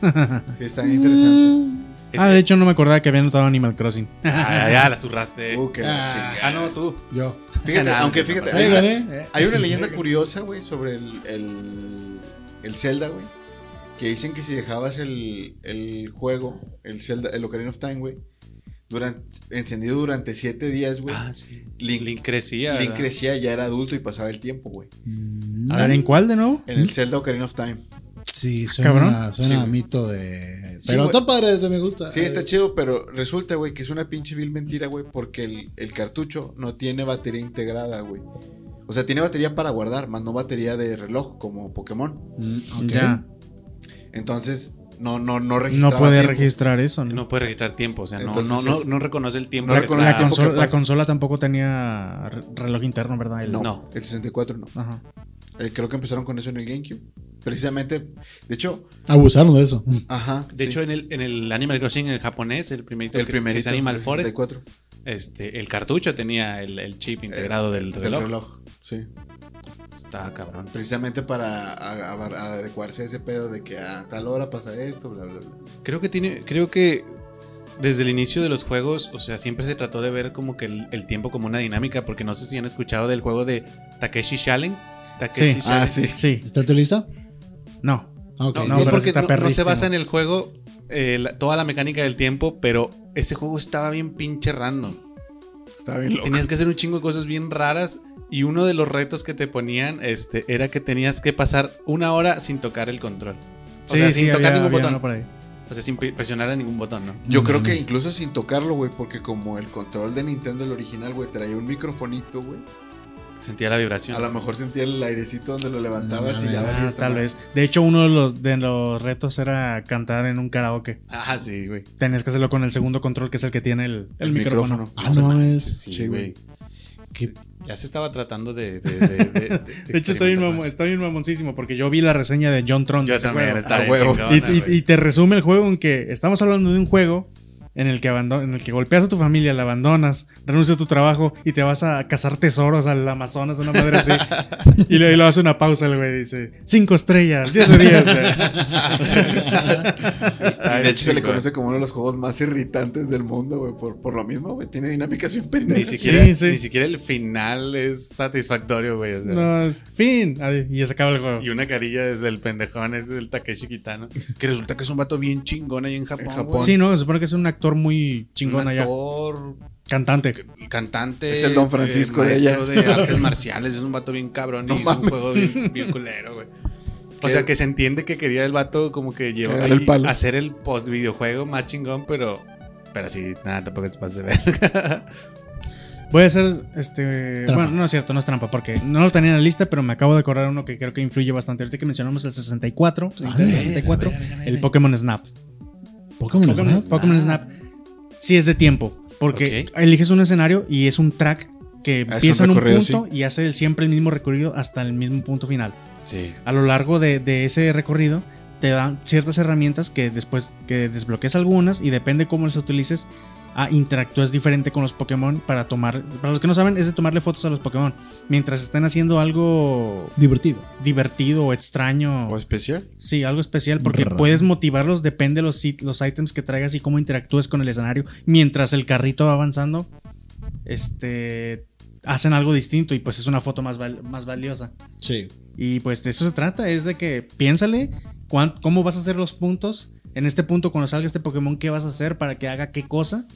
Sí, está bien interesante. Ese- Ah, de hecho no me acordaba que había notado Animal Crossing. Ah, ya la zurraste. Uh, Ah. Ah, no, tú. Yo. Fíjate, aunque fíjate, no Ahí hay una, eh. hay una leyenda curiosa, güey, sobre el, el, el Zelda, güey. Que dicen que si dejabas el, el juego, el Zelda, el Ocarina of Time, güey, durante, encendido durante siete días, güey, Ah, sí. Link- Link, crecía. Link ¿verdad? crecía, ya era adulto y pasaba el tiempo, güey. Mm, A ver, ¿en cuál de nuevo? En el Zelda Ocarina of Time. Sí, suena, Cabrón. suena Sí, a mito de. Sí, Pero güey. está padre, este me gusta. Sí, está chido, pero resulta, güey, que es una pinche vil mentira, güey, porque el, el cartucho no tiene batería integrada, güey. O sea, tiene batería para guardar, más no batería de reloj, como Pokémon. Mm, ok. Ya. Entonces, no, no, no No puede tiempo. registrar eso, ¿no? No puede registrar tiempo, o sea, no, Entonces no, no, es- no reconoce el tiempo. no reconoce La, el tiempo consola, la consola tampoco tenía re- reloj interno, ¿verdad? El- No, No. el 64 no. Ajá. Eh, creo que empezaron con eso en el GameCube. Precisamente, de hecho, Abusaron de eso. ajá. De sí. hecho, en el, en el Animal Crossing, en el japonés, el primerito el que, primerito, es Animal el Forest, 64. este, el cartucho tenía el, el chip integrado del, Del reloj. reloj, sí. Está cabrón. Precisamente para a- a- a adecuarse a ese pedo de que a tal hora pasa esto, bla, bla, bla. Creo que tiene, creo que desde el inicio de los juegos, o sea, siempre se trató de ver como que el, el tiempo como una dinámica, porque no sé si han escuchado del juego de Takeshi Challenge. Takeshi Sí. Ah, Challenge. sí. Sí. ¿Está tu lista? No. Ah. No, No, porque está no, no se basa en el juego eh, la- toda la mecánica del tiempo, pero ese juego estaba bien pinche random. Estaba bien loco. Tenías que hacer un chingo de cosas bien raras y uno de los retos que te ponían este, era que tenías que pasar una hora sin tocar el control. O Sí, sea, sí, sin tocar había- ningún había botón. uno por ahí. O sea, sin pre- presionar a ningún botón, ¿no? Yo creo que mames. incluso sin tocarlo, güey, porque como el control de Nintendo, el original, güey, traía un microfonito, güey. Sentía la vibración. A lo mejor sentía el airecito donde lo levantabas No y ya Ah, tal vez. De hecho, uno de los, de los retos era cantar en un karaoke. Ah, sí, güey. Tenías que hacerlo con el segundo control, que es el que tiene el, el El micrófono. micrófono. Ah, no. Sí, Sí, güey. ¿Qué? Ya se estaba tratando de. De, de, de- de- De hecho, está bien, más. está bien mamoncísimo, porque yo vi la reseña de John Tron. de Yo ese también, juego. está A bien huevo. chingona, Y, y- güey. y te resume el juego en que estamos hablando de un juego en el que en el que golpeas a tu familia, la abandonas, renuncias a tu trabajo y te vas a cazar tesoros al Amazonas, una madre así. y le hace una pausa el güey dice, cinco estrellas, 10 de 10. güey". Está de hecho, se le conoce como uno de los juegos más irritantes del mundo, güey, por, por lo mismo, güey. Tiene dinámicas bien Ni pendejas. siquiera, Sí, sí. ni siquiera el final es satisfactorio, güey. o sea. no, fin. Y ya se acaba el juego. Y una carilla desde el pendejón es el Takeshi Kitano. Que resulta que es un vato bien chingón ahí en Japón. En Japón. Sí, no, se supone que es un actor muy Un chingón allá. actor, Cantante. cantante. Es el Don Francisco de allá. artes marciales. Es un vato bien cabrón. No y hizo un mames. juego bien, bien culero, güey. O sea, que se entiende que quería el vato como que llevar el palo. hacer el post videojuego más chingón, pero. Pero sí, nada, tampoco te pases de ver. Voy a hacer este. Trampa. Bueno, no es cierto, no es trampa, porque no lo tenía en la lista, pero me acabo de acordar uno que creo que influye bastante. Ahorita que mencionamos el 64, el 64, el Pokémon Snap. Pokémon, Pokémon, Snap. Pokémon Snap sí es de tiempo, porque eliges un escenario y es un track que empieza en un recorrido, punto y hace el- siempre el mismo recorrido hasta el mismo punto final. Sí. A lo largo de, de ese recorrido te dan ciertas herramientas que después que desbloqueas algunas y depende cómo las utilices, ah, interactúas diferente con los Pokémon para tomar, para los que no saben, es de tomarle fotos a los Pokémon mientras estén haciendo algo Divertido. divertido o extraño. ¿O especial? Sí, algo especial porque puedes motivarlos, depende de los, los ítems que traigas y cómo interactúes con el escenario mientras el carrito va avanzando. Este hacen algo distinto y pues es una foto más, val- más valiosa. Sí. Y pues de eso se trata, es de que piénsale cuán- cómo vas a hacer los puntos. En este punto, cuando salga este Pokémon, ¿qué vas a hacer para que haga qué cosa?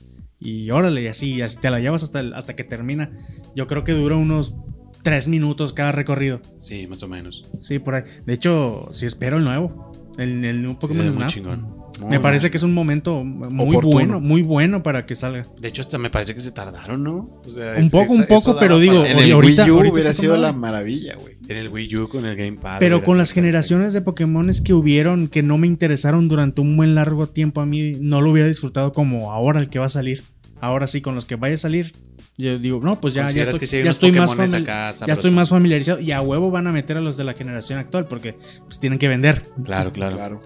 Y órale, y así, y así te la llevas hasta, el- hasta que termina. Yo creo que dura unos 3 minutos cada recorrido. Sí, más o menos. Sí, por ahí. De hecho, sí espero el nuevo. El, el nuevo Pokémon Sí, muy Snap. Me parece que es un momento muy Oportuno. bueno, muy bueno para que salga. De hecho, hasta me parece que se tardaron, ¿no? O sea, Un poco, un poco, pero digo, para- En el ahorita- Wii U ahorita hubiera sido la maravilla, güey. En el Wii U con el Gamepad. Pero con las generaciones de Pokémones que hubieron, que no me interesaron durante un buen largo tiempo a mí, no lo hubiera disfrutado como ahora el que va a salir. Ahora sí, con los que vaya a salir, yo digo, no, pues ya, ya ¿Consideras estoy, que ya estoy más acá ya estoy más familiarizado y a huevo van a meter a los de la generación actual porque pues tienen que vender. Claro, claro. Claro.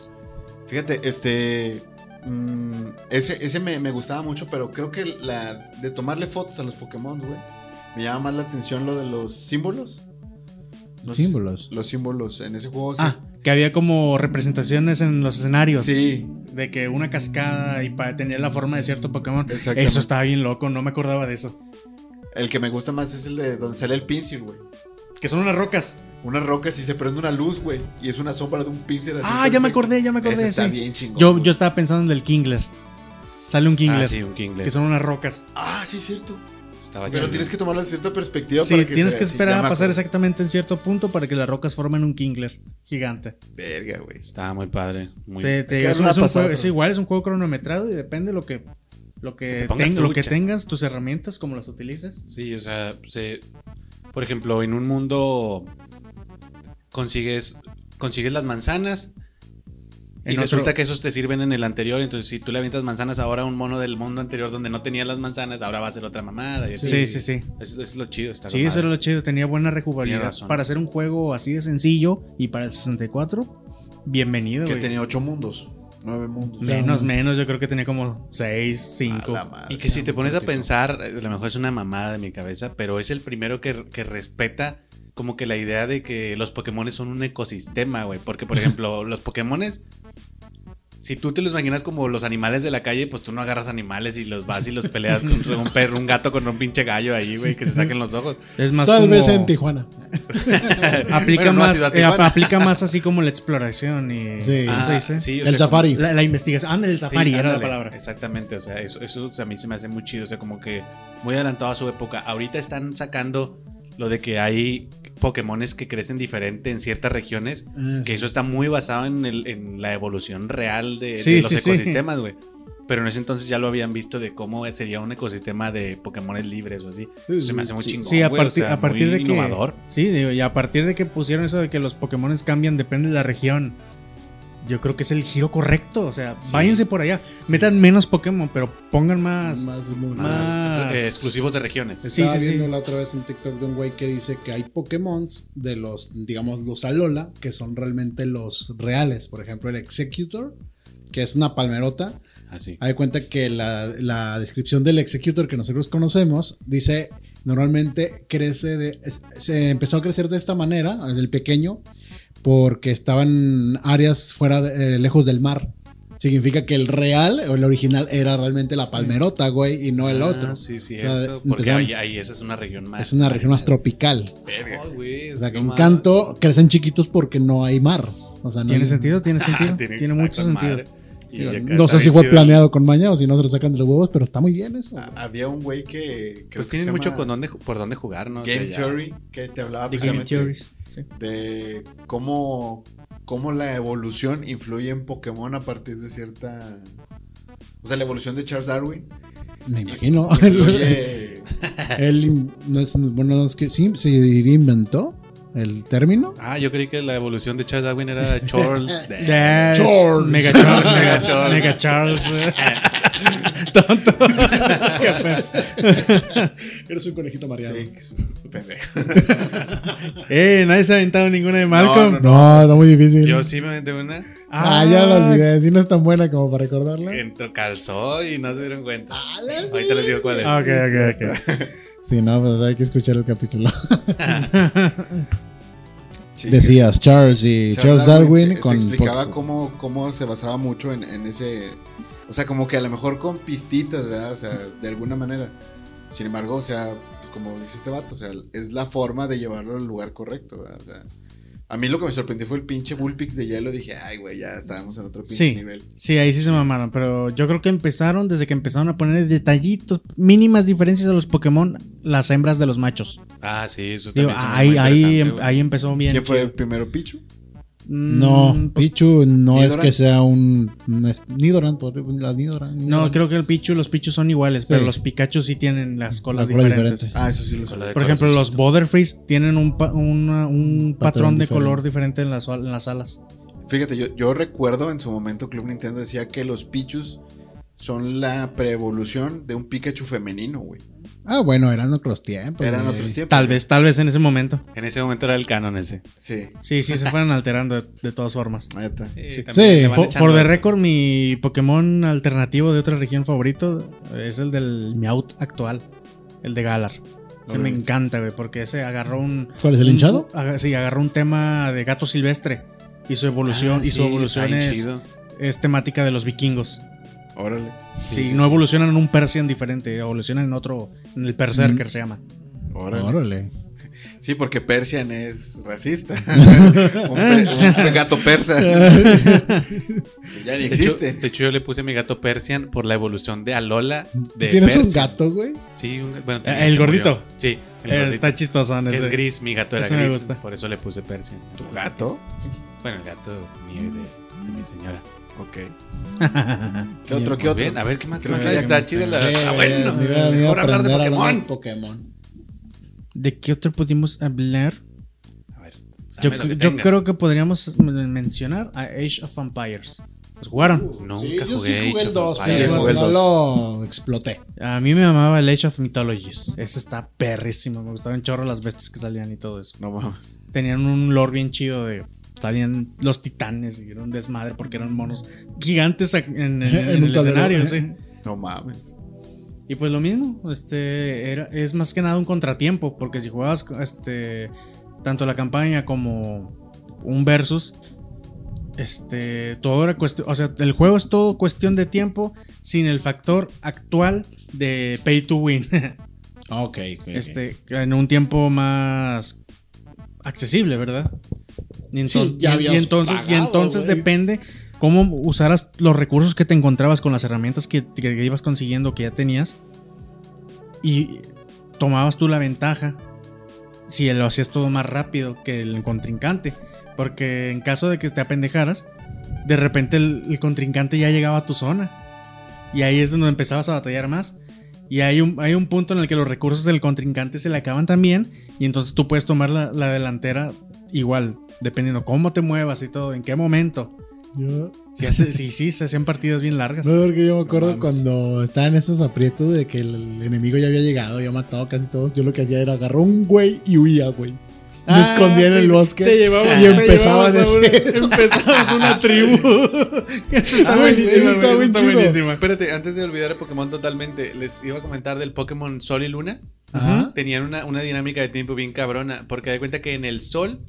Fíjate, este. mm, ese ese me, me gustaba mucho, pero creo que la de tomarle fotos a los Pokémon, güey. Me llama más la atención lo de los símbolos. Los Símbolos. Los símbolos en ese juego, sí. Ah, que había como representaciones en los escenarios. sí, De que una cascada y para tener la forma de cierto Pokémon. Eso estaba bien loco, no me acordaba de eso. El que me gusta más es el de donde sale el pincel, güey. Que son unas rocas. Unas rocas y se prende una luz, güey. Y es una sombra de un pincel así. Ah, ya me acordé, ya me acordé. Ese está sí. bien chingón. Yo, yo estaba pensando en el Kingler. Sale un Kingler. Ah, sí, un Kingler. Que son unas rocas. Ah, sí, cierto. Estaba Pero tienes que tomarlo desde cierta perspectiva Sí, para que tienes se- que esperar a pasar exactamente en cierto punto para que las rocas formen un Kingler gigante. Verga, güey. Estaba muy padre. Muy... Te- te- que es, un- un una pasada, juego- es igual, es un juego cronometrado y depende lo que lo que, ten- lo que tengas, tus herramientas, como las utilices. Sí, o sea, se- por ejemplo, en un mundo consigues, consigues las manzanas y En resulta otro- que esos te sirven en el anterior. Entonces, si tú le avientas manzanas ahora a un mono del mundo anterior donde no tenía las manzanas, ahora va a ser otra mamada. y así. Sí, sí, sí. Eso es lo chido. Está Sí, eso era madre. lo chido. Tenía buena rejugabilidad. Para hacer un juego así de sencillo y para el 64, bienvenido, Que güey. tenía ocho mundos. Nueve mundos. Menos, menos. Yo creo que tenía como 6, 5. A la madre, Y que si te pones a pensar, a lo mejor es una mamada de mi cabeza, pero es el primero que, que respeta como que la idea de que los Pokémon son un ecosistema, güey. Porque, por ejemplo, los Pokémones, si tú te los imaginas como los animales de la calle, pues tú no agarras animales y los vas y los peleas contra un perro, un gato con un pinche gallo ahí, güey, que se saquen los ojos. Es más Tal como- vez en Tijuana. Aplica, Bueno, no más, eh, Tijuana. aplica más así como la exploración y... Sí. ¿Cómo se Ah, dice? sí, o El sea, safari. La, la investigación. Ándale, el Sí, safari era la palabra. Exactamente, o sea, eso, eso a mí se me hace muy chido, o sea, como que muy adelantado a su época. Ahorita están sacando lo de que hay Pokémones que crecen diferente en ciertas regiones, Ah, que eso está muy basado en, el- en la evolución real de, los sí, ecosistemas, güey. Pero en ese entonces ya lo habían visto de cómo sería un ecosistema de Pokémones libres o así. Sí, se me hace muy chingón. Sí, a, o partir- sea, a partir muy de que. innovador. Sí, y a partir de que pusieron eso de que los Pokémon cambian, depende de la región. Yo creo que es el giro correcto. O sea, Sí. váyanse por allá. Metan menos Pokémon, pero pongan más. Más, muy- Más, Más- eh, exclusivos de regiones. Sí, Estaba sí, sí. viendo la otra vez un TikTok de un güey que dice que hay Pokémon de los, digamos, los Alola, que son realmente los reales. Por ejemplo, el Executor, que es una palmerota. Así. Hay cuenta que la, la descripción del Executor que nosotros conocemos dice normalmente crece de. se empezó a crecer de esta manera, del pequeño, porque estaban áreas fuera, de- eh, lejos del mar. Significa que el real o el original era realmente la palmerota, güey, y no el Ah, otro. Sí, sí, O sea, porque ahí, ahí esa es una región más. Es una región más tropical. Verga. Ay, güey, O sea, que no en mames. Canto crecen chiquitos porque no hay mar. O sea, no ¿Tiene hay- sentido? ¿Tiene sentido? Ah, tiene mucho sentido. madre. No sé si fue chido. planeado con maña o si no se lo sacan de los huevos, pero está muy bien eso. Ah, Había un güey que. creo Pues que tienen mucho con dónde, por dónde jugar, ¿no? O sea, Game ya- Theory, que te hablaba The Game precisamente Theories. sí. de cómo, cómo la evolución influye en Pokémon a partir de cierta. O sea, la evolución de Charles Darwin. Me imagino. Influye. Él in- no es, bueno, no es que sí, se diría inventó el término. Ah, yo creí que la evolución de Charles Darwin era Charles. Ya, es Charles. Mega Charles. Mega Charles. Mega Charles. Tonto. Qué feo. Eres un conejito mareado. Sí, que es un pendejo. Eh, nadie se ha aventado ninguna de Malcolm. no, No, está muy difícil. Yo sí me aventé una. Ah, ya lo olvidé. Si no es tan buena como para recordarla. Entró, calzó y no se dieron cuenta. Ah, la Ahorita les digo cuál es. Ah, Ok, ok, ok. Sí, no, pues hay que escuchar el capítulo. Sí. Decías Charles y Charles, Darwin, te- te con explicaba cómo, cómo se basaba mucho en, en ese. O sea, como que a lo mejor con pistitas, ¿verdad? O sea, de alguna manera. Sin embargo, o sea, pues como dice este vato, o sea, es la forma de llevarlo al lugar correcto, ¿verdad? O sea, a mí lo que me sorprendió fue el pinche Bullpix de hielo. Dije, ay, güey, ya estábamos en otro pinche Sí. nivel. Sí, ahí sí se mamaron, pero yo creo que empezaron desde que empezaron a poner detallitos, mínimas diferencias a los Pokémon, las hembras de los machos. Ah, sí, eso Digo, también. ahí, ahí, em- ahí empezó bien. ¿Quién fue el primero, Pichu? Mm, No, pues, Pichu no es que sea un, un Nidoran, por- la Nidoran. no, creo que el Pichu, los Pichu son iguales, Sí. pero los Pikachu sí tienen las colas La cola diferentes. diferente. Ah, eso sí lo sé. Por ejemplo, los. Butterfrees tienen un, pa- una- un patrón, Patrón de diferente. color diferente en las, en las alas. Fíjate, yo, yo recuerdo en su momento Club Nintendo decía que los Pichus son la preevolución de un Pikachu femenino, güey. Ah, bueno, eran otros tiempos. Eran güey. otros tiempos. Tal güey. vez, tal vez en ese momento. En ese momento era el canon ese. Sí. Sí, sí, se fueron alterando de, de todas formas. Neta. Sí, Sí, van For, for the record, mi Pokémon alternativo de otra región favorito es el del Meowth actual, el de Galar. Se No me he visto. encanta, güey, porque ese agarró un... ¿Cuál es el un- hinchado? sí, agarró un tema de gato silvestre y su evolución, Ah, y sí, su evolución es temática de los vikingos. Órale. Sí, no evolucionan en un Persian diferente, evolucionan en otro, en el Berserker Mm. se llama. Órale. Órale. Sí, porque Persian es racista. un, pe- un gato persa. Ya ni De hecho, existe. de hecho, yo le puse mi gato Persian por la evolución de Alola. De ¿Tienes un gato, güey? Sí, un, bueno, Eh, también ¿el murió. gordito? Sí, el Eh, gordito. Está chistosón Es ese. gris, mi gato era me gris. gusta. Por eso le puse Persian. ¿Tu gato? Bueno, el gato mío y de, de mi señora. Ok. ¿Qué otro? ¿Qué otro? bien, a ver, ¿qué más? ¿Qué más Está chida la. Ah, bueno. me iba, me iba a Mejor hablar de aprender a hablar de Pokémon. Pokémon. ¿De qué otro pudimos hablar? A ver, Yo, creo que podríamos mencionar a Age of Empires. ¿Los jugaron? Nunca Sí, yo jugué sí jugué el of 2, Empires. Sí, pero jugué el no 2. lo exploté. A mí me amaba el Age of Mythologies. Ese está perrísimo. Me gustaban chorro las bestias que salían y todo eso. No mames. Tenían un lore bien chido de. Salían los titanes y era un desmadre porque eran monos gigantes en, en- en En un el escenario. sí. No mames. Y pues lo mismo, este era, es más que nada un contratiempo, porque si jugabas este, tanto la campaña como un versus, este, todo era cuestión, o sea, el juego es todo cuestión de tiempo sin el factor actual de pay to win, Ok, ok. este, en un tiempo más accesible, ¿verdad? Y, Sí, enton- ya y- y habías entonces, y entonces güey. depende cómo usaras los recursos que te encontrabas con las herramientas que, que ibas consiguiendo, que ya tenías, y tomabas tú la ventaja si lo hacías todo más rápido que el contrincante. Porque en caso de que te apendejaras, de repente el, el contrincante ya llegaba a tu zona. Y ahí es donde empezabas a batallar más. Y hay un, hay un punto en el que los recursos del contrincante se le acaban también. Y entonces tú puedes tomar la, la delantera igual, dependiendo cómo te muevas y todo, en qué momento. Yo- Si hace- sí, sí, se hacían partidas bien largas. No, porque yo me acuerdo mames. cuando estaban esos aprietos de que el enemigo ya había llegado, ya matado casi todos. Yo lo que hacía era agarrar un güey y huía, güey. Me Ah, escondía en el bosque te llevabas- y te empezaba llevabas de a una- cero. Empezabas una tribu. Eso está Ay, buenísima, está eso está buenísima. Espérate, antes de olvidar a Pokémon totalmente, les iba a comentar del Pokémon Sol y Luna. Ajá. Tenían una, una dinámica de tiempo bien cabrona, porque de cuenta que en el Sol,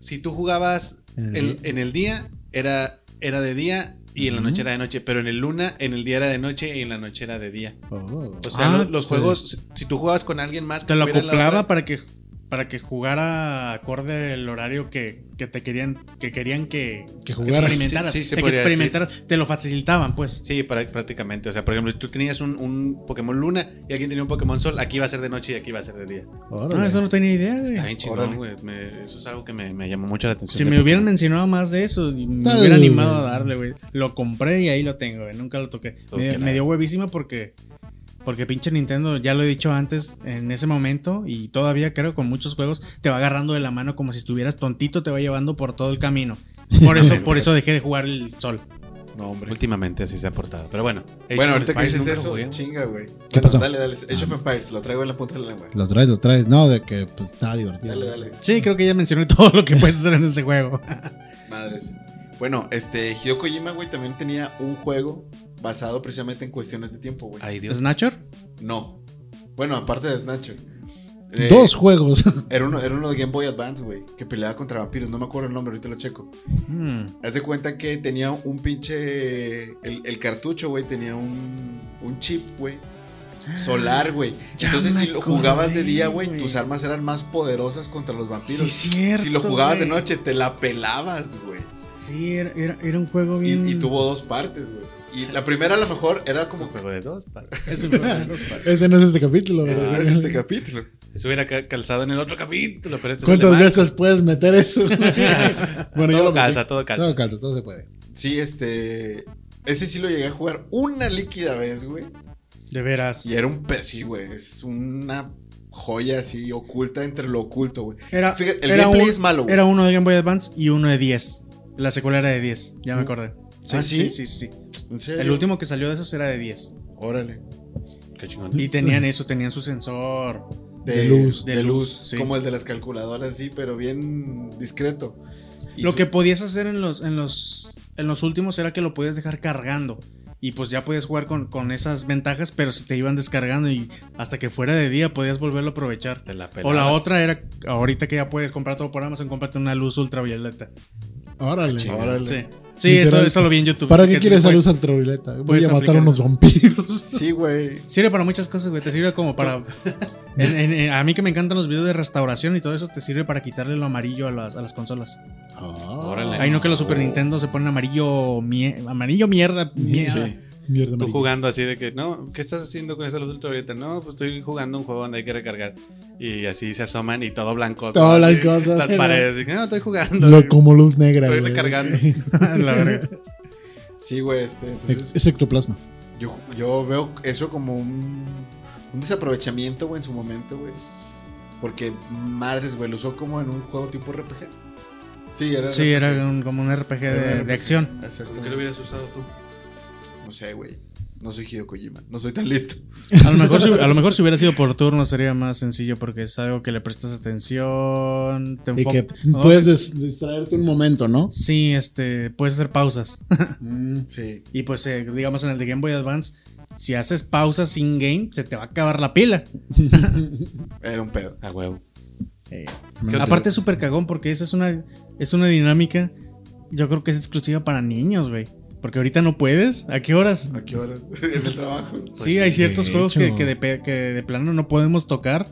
si tú jugabas En el día. en el día, era, era de día y en la noche era de noche, pero en el Luna, en el día era de noche y en la noche era de día. Oh. O sea, Ah, lo- los, sí. juegos, si, si tú jugabas con alguien más Te lo la acoplaba para que para que jugara acorde el horario que, que te querían que querían que Que jugaras. experimentaras, Sí, sí se de que podría experimentaras, te lo facilitaban, pues. Sí, para- prácticamente. O sea, por ejemplo, si tú tenías un, un Pokémon Luna y alguien tenía un Pokémon Sol, aquí va a ser de noche y aquí va a ser de día. Órale. Ah, eso no tenía idea, güey. Está bien chingón, güey. Me- Eso es algo que me, me llamó mucho la atención. Si me hubieran Pokémon. mencionado más de eso, y me Tal, hubiera animado a darle, güey. Lo compré y ahí lo tengo, güey. Nunca lo toqué. Me dio huevísima porque porque pinche Nintendo, ya lo he dicho antes, en ese momento y todavía creo con muchos juegos te va agarrando de la mano como si estuvieras tontito, te va llevando por todo el camino. Por eso por eso dejé de jugar el sol. No, hombre. Últimamente así se ha portado. Pero bueno. Age Bueno, ahorita que dices eso, jugué. chinga, güey. ¿Qué Bueno, pasó? Dale, dale. Age of Empires, lo traigo en la punta de la lengua. Lo traes, lo traes. No, de que pues está divertido. Dale, dale. Sí, creo que ya mencioné todo lo que puedes hacer en ese juego. Madres. Bueno, este, Hideo Kojima, güey, también tenía un juego basado precisamente en cuestiones de tiempo, güey. Ay, Dios. ¿Snatcher? No. Bueno, aparte de Snatcher. Eh, Dos juegos. Era uno, era uno de Game Boy Advance, güey, que peleaba contra vampiros. No me acuerdo el nombre, ahorita lo checo. Hmm. Haz de cuenta que tenía un pinche. El, el cartucho, güey, tenía un, un chip, güey. Solar, güey. Entonces, si lo jugabas de día, güey, tus armas eran más poderosas contra los vampiros. Sí, cierto. si lo jugabas de noche, te la pelabas, güey. Sí, era, era, era un juego Y, bien. y tuvo dos partes, güey. Y la primera, a lo mejor, era Es un como. juego de dos. pa- Es un juego de dos. Ese no es este capítulo, Ah, ¿verdad? es este capítulo. Eso hubiera ca- calzado en el otro capítulo, pero este es ¿Cuántas veces puedes meter eso? bueno, Marco. yo Todo lo metí. calza, todo calza. Todo calza, todo se puede. Sí, este. Ese sí lo llegué a jugar una líquida vez, güey. De veras. Y era un pe... Sí, güey. Es una joya así oculta entre lo oculto, güey. Era, Fíjate, el era gameplay un- es malo, güey. Era uno de Game Boy Advance y uno de 10. La secuela era de 10, ya me Uh. acordé. ¿Ah, sí? Sí, sí, sí. ¿En serio? El último que salió de esos era de 10. Órale. Qué chingón. Y tenían eso, tenían su sensor. De, De luz. De, De luz. luz, sí. Como el de las calculadoras, sí, pero bien discreto. Y Lo su- que podías hacer en los, en los, en los últimos era que lo podías dejar cargando. Y pues ya podías jugar con, con esas ventajas, pero si te iban descargando y hasta que fuera de día podías volverlo a aprovechar. Te la O la otra era, ahorita que ya puedes comprar todo por Amazon, cómprate una luz ultravioleta. Órale. Órale. Sí, sí eso, Literal. eso lo vi en YouTube. ¿Para qué quieres luz ultravioleta? Voy puedes a matar aplicar unos vampiros. Sí, güey. Sirve para muchas cosas, güey. Te sirve como para. en- en- en- a mí que me encantan los videos de restauración y todo eso, te sirve para quitarle lo amarillo a las, a las consolas. Órale. Ahí no que los Super Nintendo se ponen amarillo. mie- amarillo mierda. mierda. Sí. Mierda, Tú jugando así de que, no, ¿qué estás haciendo con esa luz ultravioleta? No, pues estoy jugando un juego donde hay que recargar. Y así se asoman y todo blanco. Todo así, blancoso, Las paredes. y que, no, estoy jugando. Lo como luz negra. Estoy güey. recargando. La verga. Sí, güey, este. Entonces, Es ectoplasma. yo, yo veo eso como un, un desaprovechamiento, güey, en su momento, güey. Porque, madres, güey, lo usó como en un juego tipo RPG. Sí, era. Sí, RPG. era un- como un RPG de, RPG. de acción. ¿Por qué lo hubieras usado tú? No sé, güey. No soy Hideo Kojima. No soy tan listo. A lo, mejor si, a lo mejor si hubiera sido por turno sería más sencillo porque es algo que le prestas atención, te Y que no, puedes distraerte un momento, ¿no? Sí, este, puedes hacer pausas. Mm. Sí. Y pues, eh, digamos, en el de Game Boy Advance, si haces pausas sin game, se te va a acabar la pila. Era un pedo. A huevo. Aparte es súper cagón porque esa es una, es una dinámica, yo creo que es exclusiva para niños, güey. Porque ahorita no puedes. ¿A qué horas? ¿A qué horas? en el trabajo. sí, hay ciertos de juegos que, que de, pe- que de plano no podemos tocar.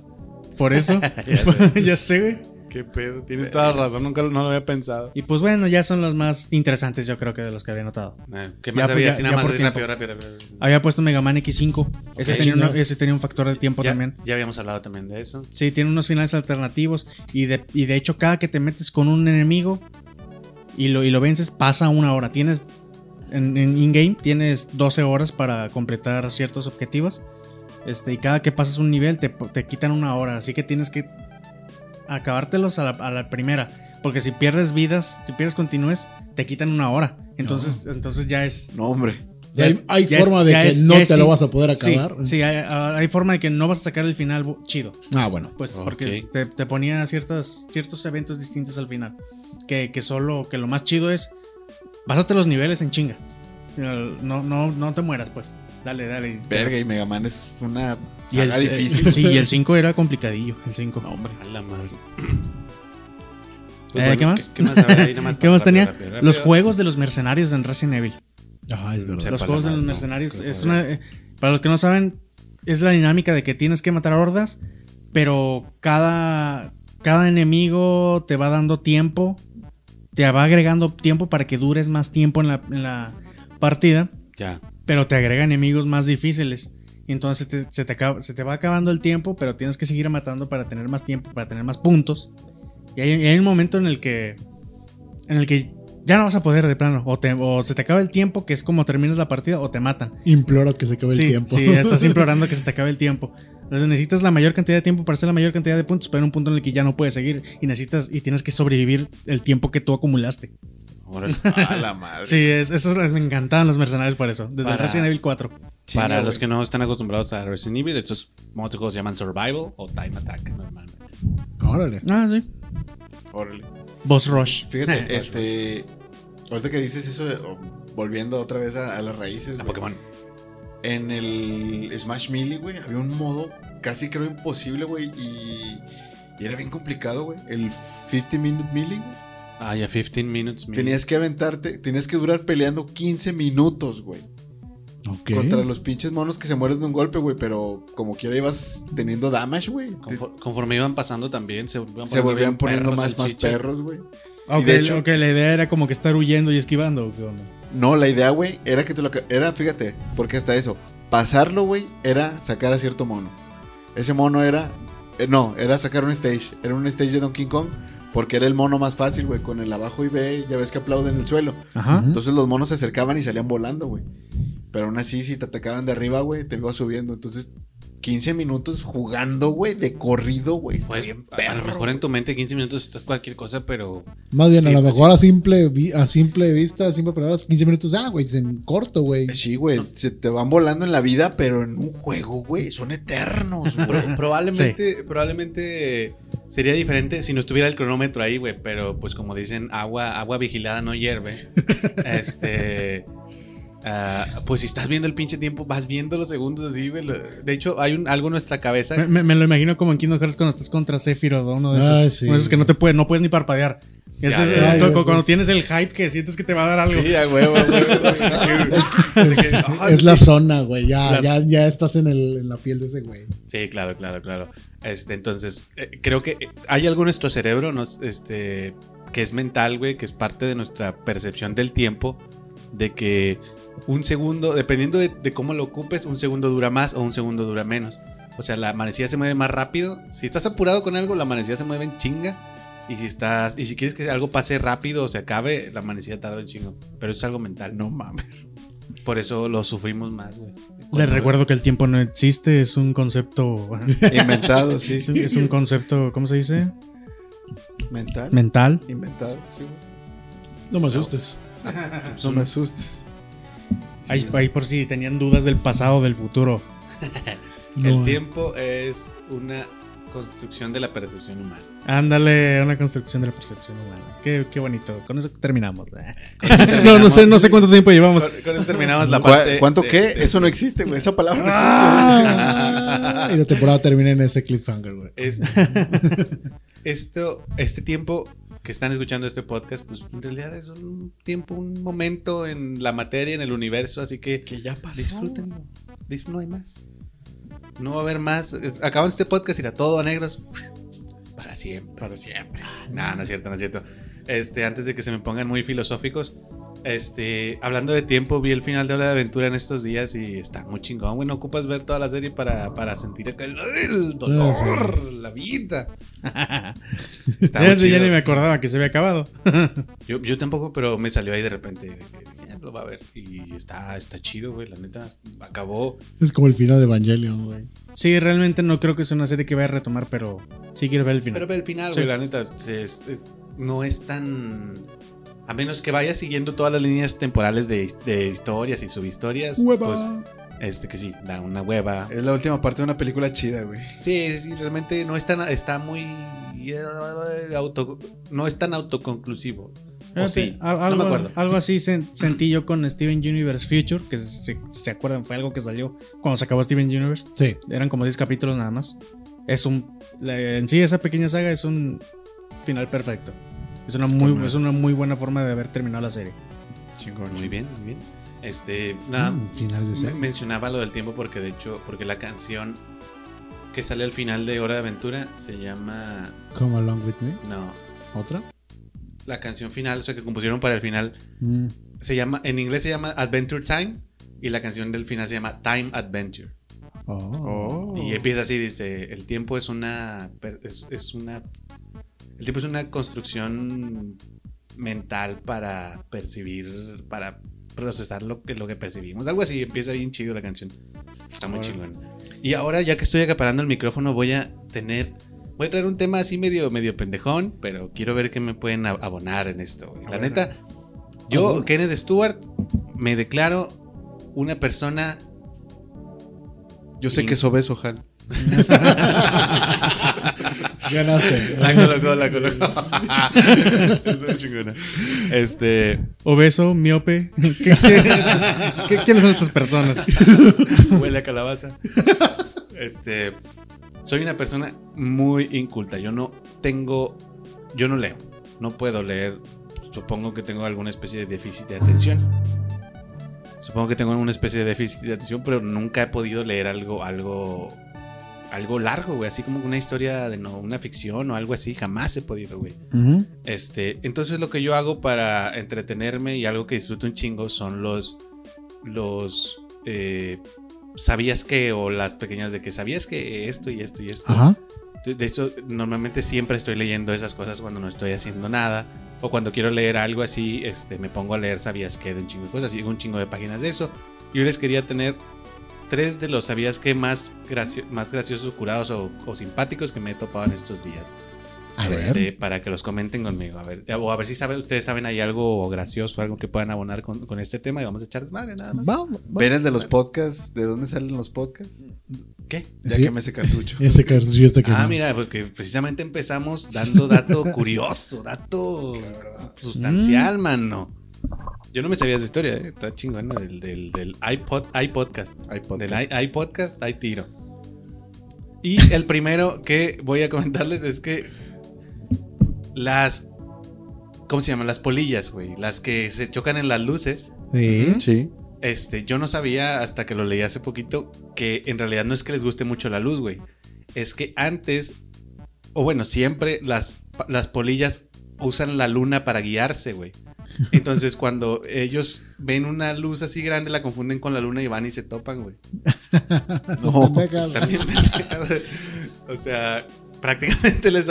Por eso. Ya sé. ya güey. Qué pedo. Tienes toda la razón. Nunca lo- no lo había pensado. Y pues bueno, ya son los más interesantes, yo creo que de los que había notado. Ah, ¿Qué Ya, más pues, había? ya- ya nada más rápido, rápido, rápido. Había puesto Mega Man X5. Ese, tenía una- ese tenía un factor de tiempo Ya, también. ya habíamos hablado también de eso. Sí, tiene unos finales alternativos. Y de, y de hecho, cada que te metes con un enemigo y lo, y lo vences, pasa una hora. Tienes. En, en in-game tienes 12 horas para completar ciertos objetivos. Este, y cada que pasas un nivel te, te quitan una hora. Así que tienes que acabártelos a la, a la primera. Porque si pierdes vidas, si pierdes continúes, te quitan una hora. Entonces, entonces ya es. No, hombre. Ya hay, es- hay ya es- forma de ya que es- no te es lo vas a poder Sí, acabar. Sí, hay, hay forma de que no vas a sacar el final chido. Ah, bueno. Pues Ok. porque te, te ponía ciertas, ciertos eventos distintos al final. Que, que solo, que lo más chido es, pásate los niveles en chinga. No, no, no te mueras, pues. Dale, dale. Verga, y Mega Man es una Y el, saga eh, difícil. sí, y el 5 era complicadillo. El 5. No, hombre. A la madre. Eh, ¿qué más? ¿Qué, qué más, había ahí? Nada más ¿Qué más rápido, tenía? rápido, rápido. Los juegos de los mercenarios en Resident Evil. Ajá, es verdad. Los juegos de los mercenarios es una eh, para los que no saben es la dinámica de que tienes que matar hordas pero cada cada enemigo te va dando tiempo te va agregando tiempo para que dures más tiempo en la, en la partida Ya. pero te agrega enemigos más difíciles y entonces te- se, te acaba- se te va acabando el tiempo pero tienes que seguir matando para tener más tiempo para tener más puntos y hay, y hay un momento en el que en el que ya no vas a poder de plano o, te- o se te acaba el tiempo que es como terminas la partida o te matan Implora que se acabe sí, el tiempo. Sí, estás implorando que se te acabe el tiempo. Entonces necesitas la mayor cantidad de tiempo para hacer la mayor cantidad de puntos, pero hay un punto en el que ya no puedes seguir y necesitas y tienes que sobrevivir el tiempo que tú acumulaste. Órale. A la madre. Sí, es, eso es- me encantaban los mercenarios por eso. Desde Para- Resident Evil 4. Chinga, Para los güey. que no están acostumbrados a Resident Evil, estos modos de juegos se llaman Survival o Time Attack normalmente. Órale. Ah, sí. Órale. Boss Rush. Fíjate, este. Ahorita que dices eso, volviendo otra vez a, a las raíces. A güey, Pokémon. En el Smash Melee, güey, había un modo casi creo imposible, güey. Y, y era bien complicado, güey. El 50 Minute Melee, güey. Ah, ya 15 minutes. minutes. Tenías que aventarte, tenías que durar peleando 15 minutos, güey. Ok. Contra los pinches monos que se mueren de un golpe, güey. Pero como quiera ibas teniendo damage, güey. Confor- conforme iban pasando también, se volvían Se volvían poniendo perros, más, más perros, güey. Ok, de hecho- ok, la idea era como que estar huyendo y esquivando. ¿o qué onda? No, la idea, güey, era que te lo... Era, fíjate, porque hasta eso. Pasarlo, güey, era sacar a cierto mono. Ese mono era... eh, no, era sacar un stage. Era un stage de Donkey Kong. Porque era el mono más fácil, güey. Con el abajo y B, ya ves que aplauden en el suelo. Ajá. Entonces los monos se acercaban y salían volando, güey. Pero aún así, si te atacaban de arriba, güey, te ibas subiendo. Entonces, 15 minutos jugando, güey, de corrido, güey. Está Pues, bien a perro. lo mejor en tu mente 15 minutos estás cualquier cosa, pero Más bien, Sí, a lo pues mejor a, simple, a simple vista, a simple palabras, 15 minutos. Ah, güey, en corto, güey. Sí, güey, se te van volando en la vida, pero en un juego, güey, son eternos, güey. Probablemente, probablemente sería diferente si no estuviera el cronómetro ahí, güey. Pero pues como dicen, agua, agua vigilada no hierve. este. Ah, pues si estás viendo el pinche tiempo, vas viendo los segundos así, güey. De hecho, hay un, algo en nuestra cabeza. Me, me- me lo imagino como en Kingdom Hearts cuando estás contra Sephiroth, o uno de esos, Ah, uno sí. de esos que no te puede, no puedes ni parpadear. Ese Ya, cuando tienes el hype que sientes que te va a dar algo. Sí, a huevo. Es, es la zona, güey. Ya, Las- ya, ya estás en, el, en la piel de ese güey. Sí, claro, claro, claro. Este, entonces, eh, creo que eh, hay algo en nuestro cerebro, nos- este, que es mental, güey, que es parte de nuestra percepción del tiempo, de que un segundo, dependiendo de, de cómo lo ocupes, un segundo dura más o un segundo dura menos. O sea, la amanecida se mueve más rápido. Si estás apurado con algo, la amanecida se mueve en chinga. Y si estás, y si quieres que algo pase rápido o se acabe, la amanecida tarda un chingo. Pero eso es algo mental. No mames. Por eso lo sufrimos más, güey. Les recuerdo que el tiempo no existe, es un concepto. Inventado, sí. Es un, es un concepto, ¿cómo se dice? Mental. Mental. Inventado, sí. No me asustes. No me asustes. Ahí, ahí por si tenían dudas del pasado, del futuro. El tiempo es una construcción de la percepción humana. Ándale, una construcción de la percepción humana. Qué, qué bonito. Con eso terminamos. no, no sé, no sé cuánto tiempo llevamos. Con, con eso terminamos la ¿Cu- parte. ¿Cuánto de- qué? de- Eso no existe, güey. Esa palabra no Ah, y la temporada termina en ese cliffhanger, güey. Es- esto, este tiempo que están escuchando este podcast, pues en realidad es un tiempo, un momento en la materia, en el universo, así que. Que ya pasó. disfrútenlo. Dis- No hay más. No va a haber más. Es- Acaban este podcast y irá todo a negros. Para siempre. Para siempre. No, no es cierto, no es cierto. Este, antes de que se me pongan muy filosóficos, este, hablando de tiempo, vi el final de Hora de Aventura en estos días y está muy chingón, güey. No ocupas ver toda la serie para, para sentir el, el dolor, la vida. Está muy Ya, ni me acordaba que se había acabado. Yo, yo tampoco, pero me salió ahí de repente. dije, "Ah, lo va a ver. Y está, está chido, güey. La neta, acabó. Es como el final de Evangelion, güey. Sí, realmente no creo que sea una serie que vaya a retomar, pero sí quiero ver el final. Pero ve el final, Sí. güey, la neta, es- es- no es tan... A menos que vayas siguiendo todas las líneas temporales de, de historias y subhistorias, pues, este que sí, da una hueva. Es la última parte de una película chida, güey. Sí, sí, realmente no es tan, está muy... auto, no es tan autoconclusivo. O sí, no me acuerdo. algo así sen- sentí yo con Steven Universe Future, que se, se acuerdan, fue algo que salió cuando se acabó Steven Universe. Sí. Eran como 10 capítulos nada más. Es un. en sí, esa pequeña saga es un final perfecto. Es una muy, es una muy buena forma de haber terminado la serie. Chingón. Muy bien, muy bien. Este, nada, Mm, finales de serie. mencionaba lo del tiempo porque de hecho, porque la canción que sale al final de Hora de Aventura se llama... Come Along With Me. No, ¿Otra? la canción final, o sea, que compusieron para el final, Mm. se llama, en inglés se llama Adventure Time y la canción del final se llama Time Adventure. Oh. Oh. Y empieza así, dice, el tiempo es una, es una, el tiempo es una construcción mental para percibir, para procesar lo que, lo que percibimos. Algo así, empieza bien chido la canción. Está muy chingón. Y ahora, ya que estoy acaparando el micrófono, voy a tener, voy a traer un tema así medio, medio pendejón, pero quiero ver qué me pueden ab- abonar en esto. güey. La neta, yo. Kenneth Stewart, me declaro una persona Yo sé Sí. que es obeso, Hal. Ganaste. La colocó, la colocó. Chingona. Este. Obeso, miope. ¿Qué- qué- qué- ¿Quiénes son estas personas? Huele a calabaza. Este. Soy una persona muy inculta. Yo no tengo. Yo no leo. No puedo leer. Supongo que tengo alguna especie de déficit de atención. Supongo que tengo alguna especie de déficit de atención, pero nunca he podido leer algo, algo, algo largo, güey. Así como una historia de no, una ficción o algo así. Jamás he podido, güey. Este, entonces lo que yo hago para entretenerme y algo que disfruto un chingo son los, los, eh, sabías que o las pequeñas de que sabías que esto y esto y esto. Ajá. De hecho, normalmente siempre estoy leyendo esas cosas cuando no estoy haciendo nada. O cuando quiero leer algo así, este, me pongo a leer sabías que de un chingo de cosas. Y un chingo de páginas de eso. Yo les quería tener tres de los sabías que más, gracio- más graciosos, curados o, o simpáticos que me he topado en estos días. A Este, ver. para que los comenten conmigo. A ver, o a ver si saben, ustedes saben hay algo gracioso, algo que puedan abonar con, con este tema y vamos a echar desmadre nada más. Vamos. ¿Ven el de los podcasts? ¿De dónde salen los podcasts? ¿Qué? Ya Sí. que me ese cartucho. Ese cartucho está Ah, quemado. mira, porque precisamente empezamos dando dato curioso, dato sustancial, mano. Yo no me sabía esa historia, ¿eh? está chingón, ¿no? del, del, del iPod, iPodcast. Hay Del i- iPodcast hay tiro. Y el primero que voy a comentarles es que las ¿cómo se llaman? Las polillas, güey. Las que se chocan en las luces. Sí. Sí. Este, yo no sabía hasta que lo leí hace poquito que en realidad no es que les guste mucho la luz, güey. Es que antes, o bueno, siempre las, las polillas usan la luna para guiarse, güey. Entonces, cuando ellos ven una luz así grande, la confunden con la luna y van y se topan, güey. No. También pendejado. O sea, prácticamente les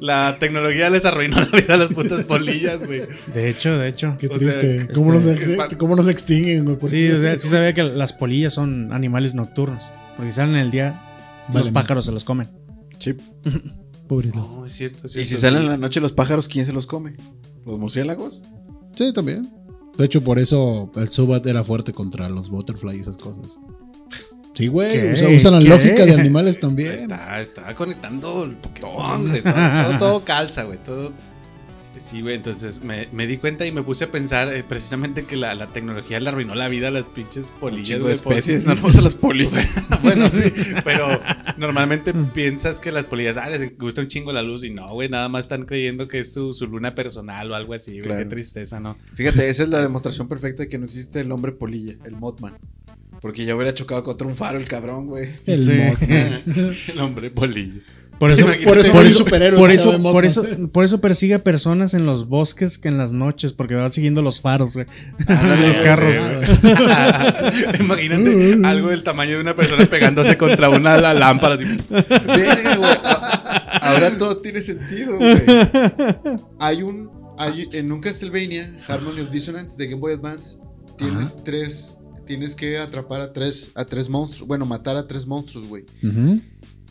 la tecnología les arruinó la vida a las putas polillas, güey. De hecho, de hecho. Qué O sea, triste. ¿Cómo, este, nos, es ex- fan- cómo nos extinguen, güey? Sí, o sea, sí sabía que las polillas son animales nocturnos. Porque si salen en el día, Vale, los pájaros se los comen. Sí. Pobrito. No, es cierto, es Y cierto, si salen en la noche los pájaros, ¿quién se los come? ¿Los murciélagos? Sí, también. De hecho, por eso el Subat era fuerte contra los butterflies y esas cosas. Sí, güey. Usa- usan la ¿Qué? lógica de animales también. Está, está conectando el Pokémon, güey. Todo, todo, todo calza, güey. Todo. Sí, güey. Entonces me, me di cuenta y me puse a pensar eh, precisamente que la, la tecnología le arruinó la vida a las pinches polillas. chingo de especies, no nomás a las polillas. bueno, sí. Pero normalmente piensas que las polillas, ah, les gusta un chingo la luz. Y no, güey. Nada más están creyendo que es su, su luna personal o algo así, güey. Claro. Qué tristeza, ¿no? Fíjate, esa es la demostración perfecta de que no existe el hombre polilla, el Mothman. Porque ya hubiera chocado contra un faro el cabrón, güey. El Sí. Mothman. el hombre polilla. Por eso, Por eso por eso, superhéroe por eso, por eso, por eso persigue a personas en los bosques que en las noches, porque van siguiendo los faros, güey. Ándale, los carros. güey. Imagínate algo del tamaño de una persona pegándose contra una la lámpara. Así. Verga, güey. A- Ahora todo tiene sentido, güey. Hay un. Hay, en un Castlevania, Harmony of Dissonance de Game Boy Advance, tienes tres. Tienes que atrapar a tres, a tres monstruos. Bueno, matar a tres monstruos, güey. Ujú.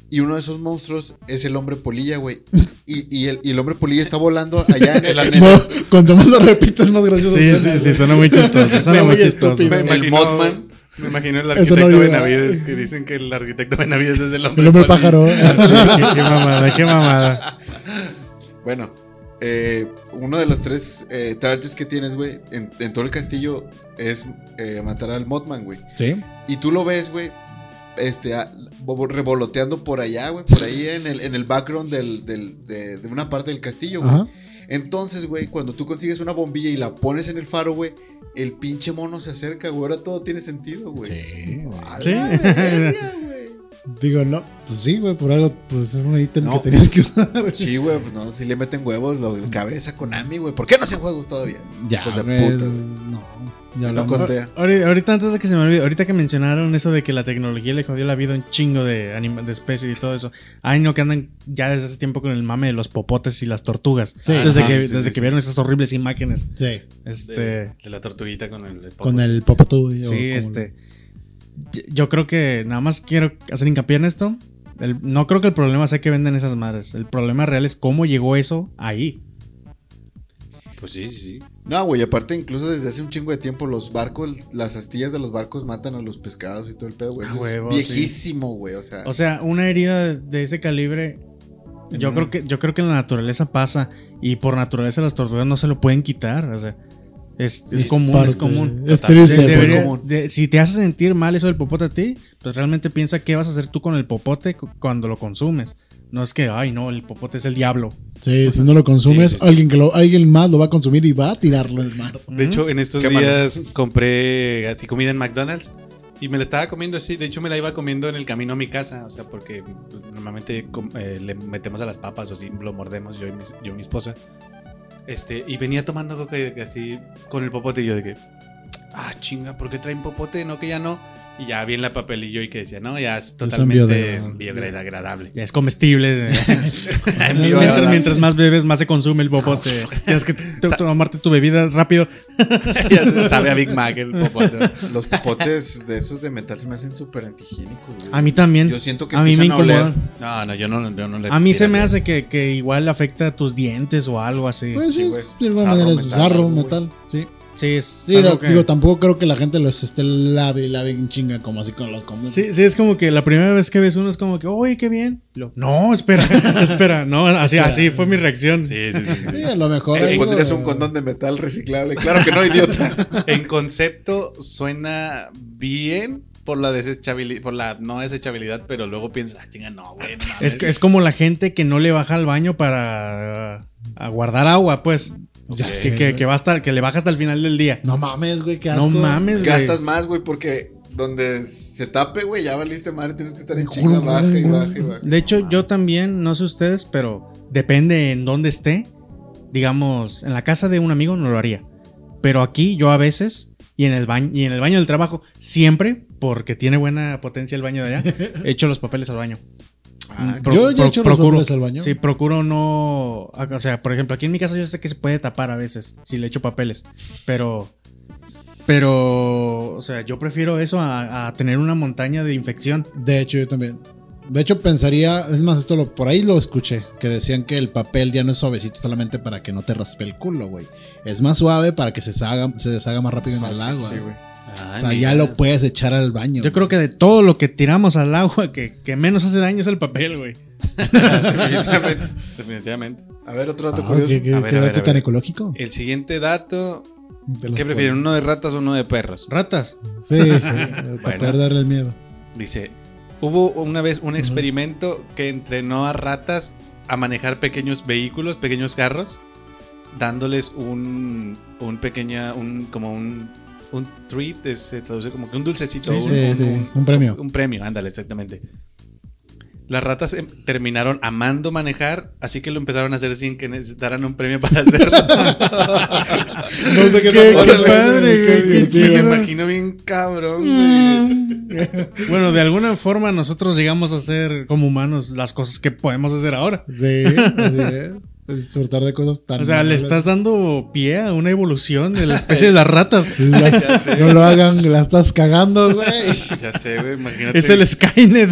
Y uno de esos monstruos es el hombre polilla, güey. Y, y el, y el hombre polilla está volando allá en el, No, cuanto más lo repites, más gracioso. Sí, sí, sí, suena muy chistoso. Suena Muy muy chistoso. El imagino, Mothman. me imagino el no arquitecto ayuda. Benavides que dicen que el arquitecto Benavides es el hombre, El hombre polilla. pájaro. Sí, qué, qué mamada, qué mamada. Bueno, eh, uno de los tres eh, targets que tienes, güey, en, en todo el castillo es eh, matar al Mothman, güey. Sí. Y tú lo ves, güey, este, a- revoloteando por allá, güey, por ahí en el, en el background del, del- de, de una parte del castillo, güey. Entonces, güey, cuando tú consigues una bombilla y la pones en el faro, güey, el pinche mono se acerca, güey. Ahora todo tiene sentido, güey. Sí. güey. Sí. güey. Digo, no. Pues sí, güey, por algo, pues es un ítem No. que tenías que usar. güey. Sí, güey, pues no, si le meten huevos, lo cabeza con Ami, güey. ¿Por qué no hacen juegos todavía? Ya, Hijos de puta, güey. No. Ya No hablamos. costea. Ahorita, ahorita antes de que se me olvide, ahorita que mencionaron eso de que la tecnología le jodió la vida a un chingo de, anima- de especies y todo eso. Ay, no, que andan ya desde hace tiempo con el mame de los popotes y las tortugas. Sí. desde Ajá, que, sí, desde sí, que sí. vieron esas horribles imágenes. Sí. Este. De, de la tortuguita con el, Con el popotú. Sí, este. Yo creo que nada más quiero hacer hincapié en esto. El- no creo que el problema sea que venden esas madres. El problema real es cómo llegó eso ahí. Pues sí, sí, sí. No, güey, aparte incluso desde hace un chingo de tiempo los barcos, las astillas de los barcos matan a los pescados y todo el pedo, güey. Eso huevo, es viejísimo, güey, o sea. O sea, una herida de- ese calibre. Yo creo que, yo creo que en la naturaleza pasa. Y por naturaleza las tortugas no se lo pueden quitar. O sea. Es, común, parte. es común. Es triste. De- pero debería- común. de- si te hace sentir mal eso del popote a ti, pues realmente piensa qué vas a hacer tú con el popote cu- cuando lo consumes. No es que, ay, no, el popote es el diablo. Sí, si no lo consumes, Sí, sí, sí. Alguien, que lo, alguien más lo va a consumir y va a tirarlo en el mar. De hecho, en estos días compré así comida en McDonald's y me la estaba comiendo así. De hecho, me la iba comiendo en el camino a mi casa. O sea, porque pues, normalmente eh, le metemos a las papas o así, lo mordemos yo y, mis- yo y mi esposa. Este, y venía tomando coca y de que así con el popote y yo de que, ah, chinga, ¿por qué traen popote? No, que ya no. Y ya vi en la papelillo y que decía, no, ya es totalmente biodegradable. es comestible. mientras, más bebes, más se consume el popote. Tienes que tomarte tu bebida rápido. ya se sabe a Big Mac el popote. Los popotes de esos de metal se me hacen súper antihigiénicos. A mí también. Yo siento que a mí me empiezan a oler. incomodan. No, no, yo no, yo no le A mí se me hace que, que igual afecta a tus dientes o algo así. Pues sí, de alguna manera es metal, sarro, metal. Sí. Sí, es Sí, no, que- digo, tampoco creo que la gente los esté lave y lave en chinga como así con los comes. Sí, sí, es como que la primera vez que ves uno es como que, oye, qué bien. Lo- no, espera, espera, no, así, así fue mi reacción. Sí, sí, sí. sí. Sí, a lo mejor. Eh, un condón de metal reciclable. Claro que no, idiota. En concepto suena bien por la desechabilidad, por la no desechabilidad, pero luego piensas, ah, chinga, no, güey. no Es, es como la gente que no le baja al baño para a guardar agua, pues. Ya Ok. sé, Sí, que, que va a estar, que le baja hasta el final del día. No mames, güey, qué asco. No mames, güey. Gastas más, güey, porque donde se tape, güey, ya valiste madre, tienes que estar en chinga, baja y baja y baja. De hecho, yo también, no sé ustedes, pero depende en dónde esté. Digamos, en la casa de un amigo no lo haría. Pero aquí yo a veces, y en el baño, y en el baño del trabajo, siempre, porque tiene buena potencia el baño de allá, echo los papeles al baño. Ah, Pro- Yo ya he pro- hecho los papeles al baño. Sí, procuro no. O sea, por ejemplo, aquí en mi casa yo sé que se puede tapar a veces si le echo papeles. Pero. Pero. O sea, yo prefiero eso a, a tener una montaña de infección. De hecho, yo también. De hecho, pensaría, es más, esto lo, por ahí lo escuché, que decían que el papel ya no es suavecito solamente para que no te raspe el culo, güey. Es más suave para que se deshaga, se deshaga más rápido en el agua. Sí, güey. O sea, ya lo puedes echar al baño. Yo creo que de todo lo que tiramos al agua, que, que menos hace daño es el papel, güey. Definitivamente. Definitivamente. A ver, otro dato Ah, curioso. ¿Qué, qué- A ver, qué ver, dato a tan ecológico? El siguiente dato. ¿Qué prefieren? ¿Uno de ratas o uno de perros? Ratas. Sí, sí, para Bueno. poder darle el miedo. Dice, hubo una vez un experimento que entrenó a ratas a manejar pequeños vehículos, pequeños carros, dándoles un, un pequeña, un, como un, un treat, es- se traduce como que un dulcecito, Sí, un, sí, un- sí, un- un premio. Un premio, ándale, exactamente. Las ratas em, terminaron amando manejar, así que lo empezaron a hacer sin que necesitaran un premio para hacerlo. No sé qué, Qué- tan- qué padre, qué. Me imagino bien cabrón. Bueno, de alguna forma nosotros llegamos a hacer como humanos las cosas que podemos hacer ahora. Sí, así es. Disfrutar de cosas tan. O sea, le malas. estás dando pie a una evolución de la especie de las ratas. La- Ya sé. no lo hagan, la estás cagando, güey. Ya sé, güey, imagínate. Es el Skynet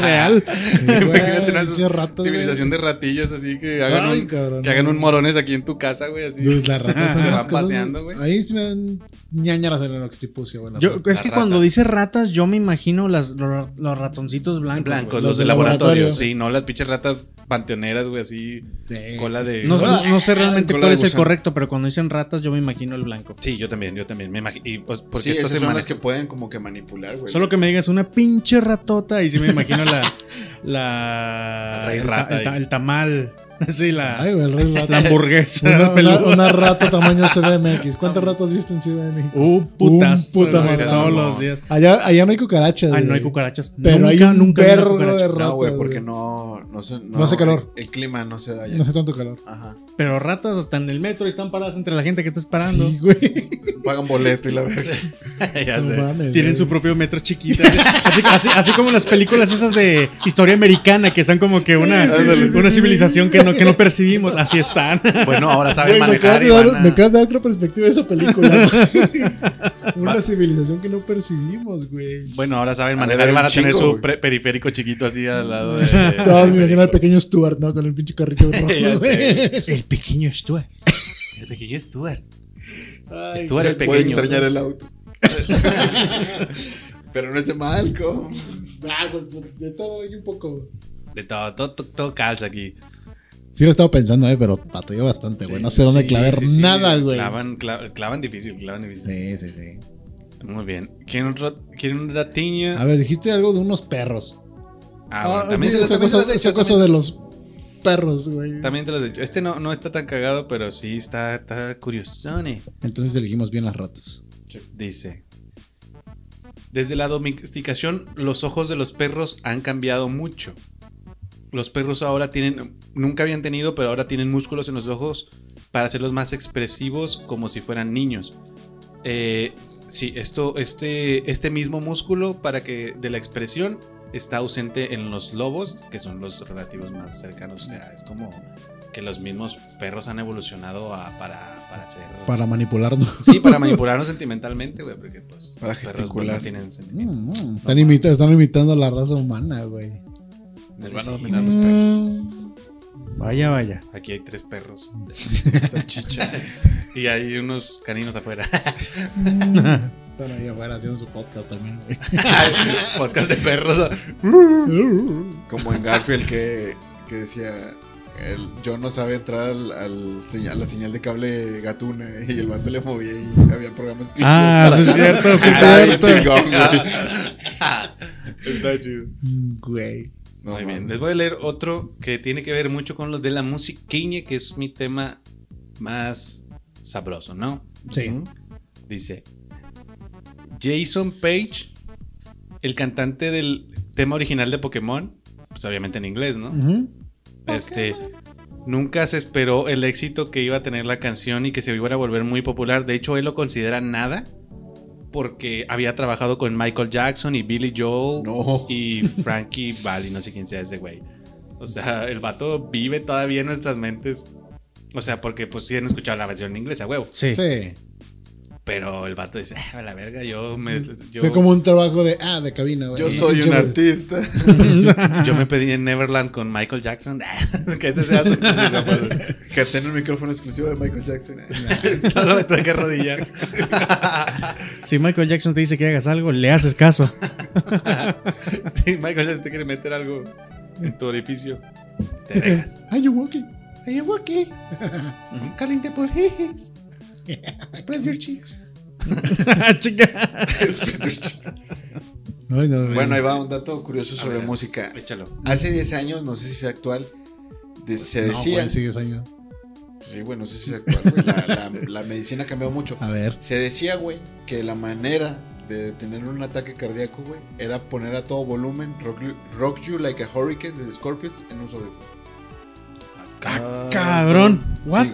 real. Imagínate una Pinche ratas, civilización güey. de ratillos así que hagan, Ay, un, cabrón, que hagan un morones aquí en tu casa, güey, así. Dude, las ratas Se van paseando, güey. Ahí sí me dan ñañaras en el occipucio, güey. Yo, es que cuando dice ratas, yo me imagino las, los, los ratoncitos blancos. Blancos, los, Los de de laboratorio. laboratorio. Sí, no las pinches ratas panteoneras, güey, así. Sí. Cola de. No, no- no sé realmente cuál de es el correcto, pero cuando dicen ratas, yo me imagino el blanco. Sí, yo también, yo también. Me imagino. Y pues, porque Sí, esto esas se son maneja- las que pueden como que manipular, güey. Solo que me digas una pinche ratota y sí me imagino la. la El rey el, ta- rata el ta- ahí. el tamal. Sí, la, Ay, güey, la hamburguesa. Una, una, una rata tamaño CDMX. ¿Cuántas ratas viste en Ciudad de México? Uh, putas. Un puta todos los días. Allá, allá no hay cucarachas. Ay, no hay cucarachas. Pero nunca, hay un nunca cucaracha. de ratas. No, güey, porque no, no, se, No hace calor. El, el clima no se da ya. No hace tanto calor. Ajá. Pero ratas están en el metro y están paradas entre la gente que está esperando. Sí, güey. Pagan boleto y la verga. ya No sé. mames, Tienen güey. su propio metro chiquito. Así, así, así como las películas esas de historia americana, que son como que una, una civilización que no, que no percibimos. Así están. Bueno, ahora saben Güey, me, manejar acabas de dar, a- me acabas de dar otra perspectiva de esa película. Una civilización que no percibimos, güey. Bueno, ahora saben manejar y van a tener su güey. periférico chiquito así al lado de. Todos me imagino al pequeño Stuart, ¿no? Con el pinche carrito rojo. El pequeño Stuart. El pequeño Stuart. Ay, Stuart el pequeño. extrañar el auto. Pero no es de Malcolm. ah, pues, de todo hay un poco. De todo, todo, todo, todo calza aquí. Sí lo estaba pensando, eh, pero batalló bastante, güey. Sí, no sé dónde Sí, clavar sí, nada, güey. Clavan, cla- clavan difícil, clavan difícil. Sí, sí, sí. Muy bien. ¿Quieren, otro, ¿Quieren un datiño? A ver, dijiste algo de unos perros. Ah, bueno, Ah, también, se, esa cosa, los he esa hecho, cosa también- de los perros, güey. También te lo he dicho. Este no, no está tan cagado, pero sí está, está curiosone. Entonces elegimos bien las ratas. Dice. Desde la domesticación, los ojos de los perros han cambiado mucho. Los perros ahora tienen, nunca habían tenido, pero ahora tienen músculos en los ojos para hacerlos más expresivos como si fueran niños. Eh, sí, esto, este, este mismo músculo para que de la expresión está ausente en los lobos, que son los relativos más cercanos. O sea, es como que los mismos perros han evolucionado a- para, para ser... Para manipularnos. Sí, para manipularnos sentimentalmente, güey, porque pues... Para los perros, gesticular. no tienen sentimientos. Mm, mm, están, imita- están imitando a la raza humana, güey. Nos van a dominar los perros. Vaya, vaya. Aquí hay tres perros. Salchicha. y hay unos caninos afuera. Están ahí afuera haciendo su podcast también, güey. Podcast de perros. Como en Garfield que, que decía. El, John no sabe entrar al, al señal, la señal de cable gatuna y el vato le movía y había programas escritos. Ah, sí es cierto, sí es Está bien cierto. chingón, güey. Está chido. Güey. No, Muy bien. Les voy a leer otro que tiene que ver mucho con lo de la musiquiña, que es mi tema más sabroso, ¿no? Sí. Dice Jason Page, el cantante del tema original de Pokémon, pues obviamente en inglés, ¿no? Este nunca se esperó el éxito que iba a tener la canción y que se iba a volver muy popular. De hecho, él lo considera nada porque había trabajado con Michael Jackson y Billy Joel No. y Frankie Valli, no sé quién sea ese güey. O sea, el vato vive todavía en nuestras mentes. O sea, porque pues sí han escuchado la versión en inglés a huevo. Sí. Sí. Pero el vato dice, ah, a la verga, yo me... Yo, Fue como un trabajo de, ah, de cabina, güey. Yo soy un artista. yo me pedí en Neverland con Michael Jackson. que ese sea su que tiene un micrófono exclusivo de Michael Jackson. Solo me tuve que arrodillar. Si Michael Jackson te dice que hagas algo, le haces caso. si Michael Jackson te quiere meter algo en tu orificio, te dejas. Ay, you walking. Are you okay? I'm calling the police. Spread your cheeks. Chica. Ay, no, bueno, es- ahí va un dato curioso sobre ver. música. Échalo. Hace 10 años, no sé si es actual, de- se No, decía. güey, sigues año. Sí, güey, no sé si es actual. La, la- la medicina ha cambiado mucho. A ver. Se decía, güey, que la manera de tener un ataque cardíaco, güey, era poner a todo volumen Rock, You- Rock You Like a Hurricane de The Scorpions en uso de Ah, cabrón. What?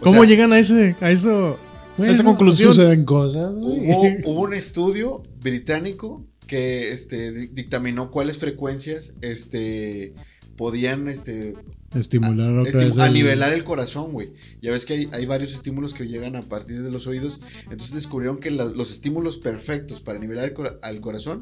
¿Cómo sea, llegan a ese, a eso? Bueno, Esa conclusión. Suceden cosas, güey. Hubo, hubo un estudio británico que este, di- dictaminó cuáles frecuencias este, podían este, Estimular otra Estim- vez. a el- nivelar el corazón, güey. Ya ves que hay, hay varios estímulos que llegan a partir de los oídos. Entonces descubrieron que la- los estímulos perfectos para nivelar el al corazón,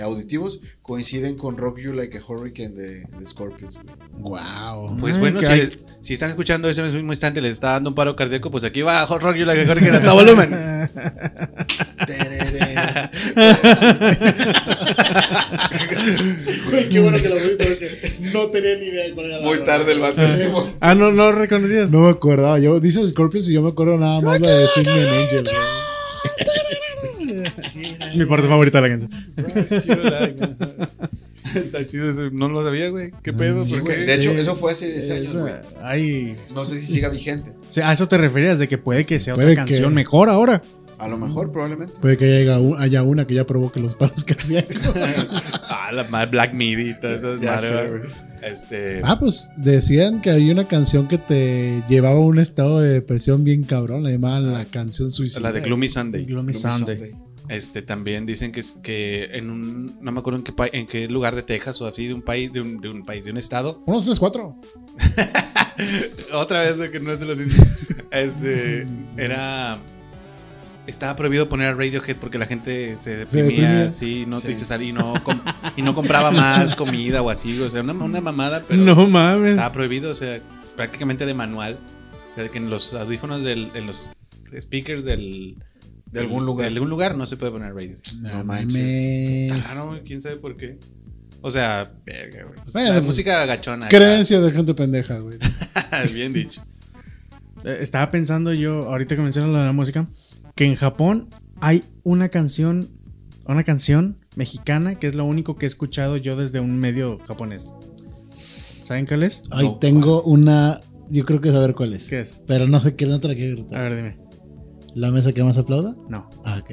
auditivos, coinciden con Rock You Like a Hurricane de, de Scorpions. Wow. Pues bueno, si, hay- les- si están escuchando eso en ese mismo instante, les está dando un paro cardíaco, pues aquí va Hot Rock You Like a Hurricane a todo volumen. Güey, qué bueno que lo viste porque no tenía ni idea de cuál era la Muy rola. tarde el vato. Ah, no, no reconocías. No me acordaba. Yo dice Scorpions y yo me acuerdo nada más la de an Angel. Es mi parte favorita de la canción. Está chido eso. No lo sabía, güey. ¿Qué pedo? Sí, ¿Por güey. qué? De hecho, Sí. eso fue hace 10 años, güey. ay, No sé si siga vigente. o sea, a eso te referías, de que puede que sea Puede otra que- canción mejor ahora. A lo mejor, probablemente. Puede que haya, un- haya una que ya provoque los paros cardíacos. Ah, la Black Midi y todas esas Ya. Este. Ah, pues decían que había una canción que te llevaba a un estado de depresión bien cabrón. La llamaban la canción suicida. la de Gloomy Sunday. Gloomy Gloomy Sunday. Sunday. Este también dicen que es que en un no me acuerdo en qué en qué lugar de Texas o así de un país de un, de un país de un estado Uno, dos, tres, cuatro. otra vez de que no se los dice este era estaba prohibido poner a Radiohead porque la gente se deprimía, deprimía. sí no Sí. dice salir y no com- y no compraba más comida o así o sea una, una mamada pero No mames. estaba prohibido o sea prácticamente de manual o sea, que en los audífonos del en los speakers del De algún lugar. de algún lugar no se puede poner radio No mames. Claro, güey, quién sabe por qué. O sea, verga, güey. Pues, Bueno, la pues, música gachona. Creencia de gente pendeja, güey. Bien dicho. Eh, Estaba pensando yo, ahorita que mencionas lo de la música, que en Japón hay una canción, una canción mexicana que es lo único que he escuchado yo desde un medio japonés. ¿Saben cuál es? No, tengo una. Yo creo que saber cuál es. ¿Qué es? Pero no sé qué, no te la quiero A gritar. ver, dime. ¿La mesa que más aplauda? No. Ah, ok.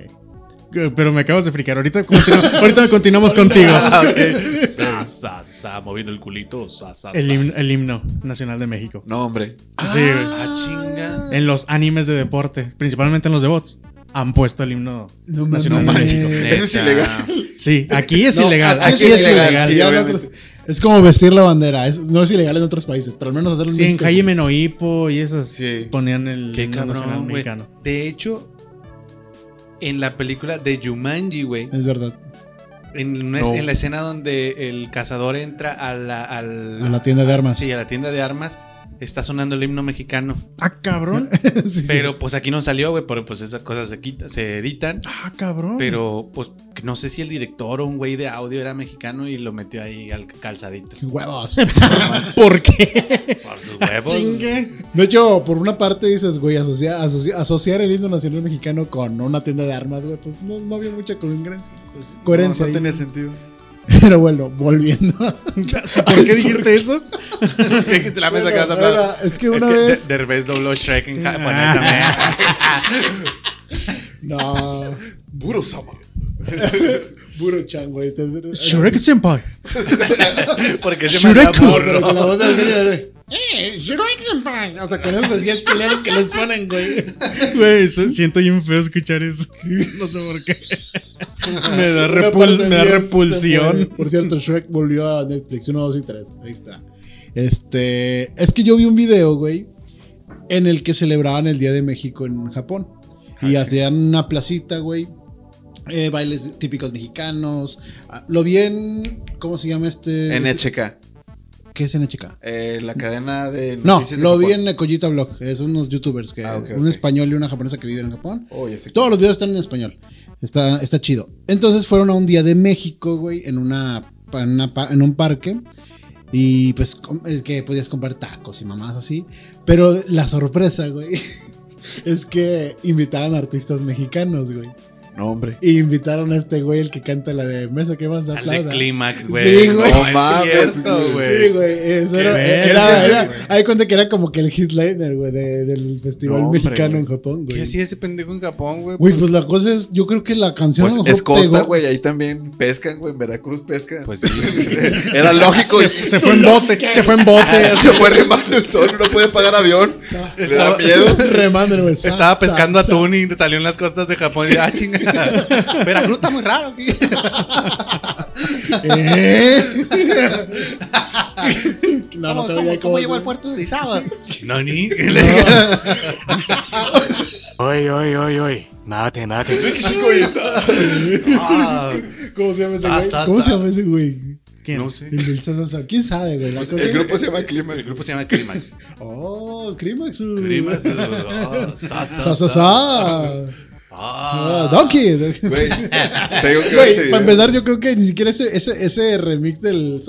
Pero me acabas de fricar. Ahorita, continu- ahorita continuamos contigo. Ok. Sa, sa, sa, moviendo el culito. Sa, sa, El himno, el himno nacional de México. No, hombre. Sí. Ah, chinga. En los animes de deporte, principalmente en los de bots, han puesto el himno No nacional de. México. Eso es ilegal. Sí, aquí es No, ilegal. aquí Aquí, es es ilegal, sí, en es como vestir la bandera. Es- no es ilegal en otros países, pero al menos hacerlo en Sí, en México, Jaime Noipo y esas Sí. ponían el Qué himno nacional mexicano. De hecho, en la película de Jumanji, güey, Es verdad. en, una- No. en la escena donde el cazador entra a la, al- A la tienda de armas. Sí, a la tienda de armas, está sonando el himno mexicano. Ah, cabrón. Sí, sí. Pero pues aquí no salió, güey, porque pues esas cosas se quitan, se editan. Ah, cabrón. Pero pues que no sé si el director o un güey de audio era mexicano y lo metió ahí al calzadito. ¡Qué huevos! ¿Por qué? Por sus huevos. Chingue. De hecho, por una parte dices, güey, asocia- asocia- asociar el himno nacional mexicano con una tienda de armas, güey, pues no, no había mucha congruencia. Coherencia. No, no ahí. tenía sentido. Pero bueno, volviendo. ¿Por qué dijiste eso? Dijiste la mesa que Bueno, era- es que una de- vez. Derbez dobló Shrek en japonés Ah. No. Puro sama. Puro chan, güey. Shrek Senpai. Porque se me Shrek. No, burro. pero con la voz del genio de. ¡Eh! ¡Shrek Senpai! Hasta con esos decías culeros que les ponen, güey. Güey, siento bien feo escuchar eso. No sé por qué. Me da, repul- me da repulsión. Por, cierto, Shrek volvió a Netflix 1, 2 y 3. Ahí está. Este. Es que yo vi un video, güey, en el que celebraban el Día de México en Japón. Y hacían una placita, güey. eh, bailes típicos mexicanos. Ah, Lo vi en. ¿Cómo se llama este? NHK. ¿Qué es NHK? Eh, la cadena de No, de lo vi en Ecoyita Blog. Es unos youtubers que. Ah, un español y una japonesa que viven en Japón. Oh, Todos los videos están en español. Está, está chido. Entonces fueron a un día de México, güey, en una, en, en un parque. Y pues es que podías comprar tacos y mamás así. Pero la sorpresa, güey, es que invitaron a artistas mexicanos, güey. No, hombre. Y invitaron a este güey, el que canta la de Mesa que más aplauda. Clímax, güey. Sí, güey. No No mames, güey. Sí, güey. eso Era, era, hay cuenta que era como que el hitliner, güey, de- del festival No, mexicano en Japón, güey. ¿Qué hacía ese pendejo en Japón, güey? Güey, pues la cosa es, yo creo que la canción Pues es costa, güey. Ahí también pescan, güey. En Veracruz pescan. Pues sí. Era lógico. Se, se fue en bote, se fue en bote. Se fue remando el sol. No puede pagar avión. Le da miedo. Remándalo, güey. Estaba pescando atún y salió en las costas de Japón y ah, chinga. Veracruz está muy raro aquí. ¿Eh? no, no te voy a ¿Cómo llegó al puerto de Orizaba? Nani. Oi, oi, oi, oi. Mate, mate. Ah, ¿Cómo se llama ese güey? ¿Cómo se llama ese güey? ¿Quién? No sé. El del ¿Quién sabe, güey? La cosa- El grupo se llama Clima. El grupo se llama Clímax. Oh, Climax. uh. Clímax. ah, Ah. Ah, Donkey. Güey. Te digo que ver ese Güey, video. para empezar, yo creo que ni siquiera ese, ese, ese remix del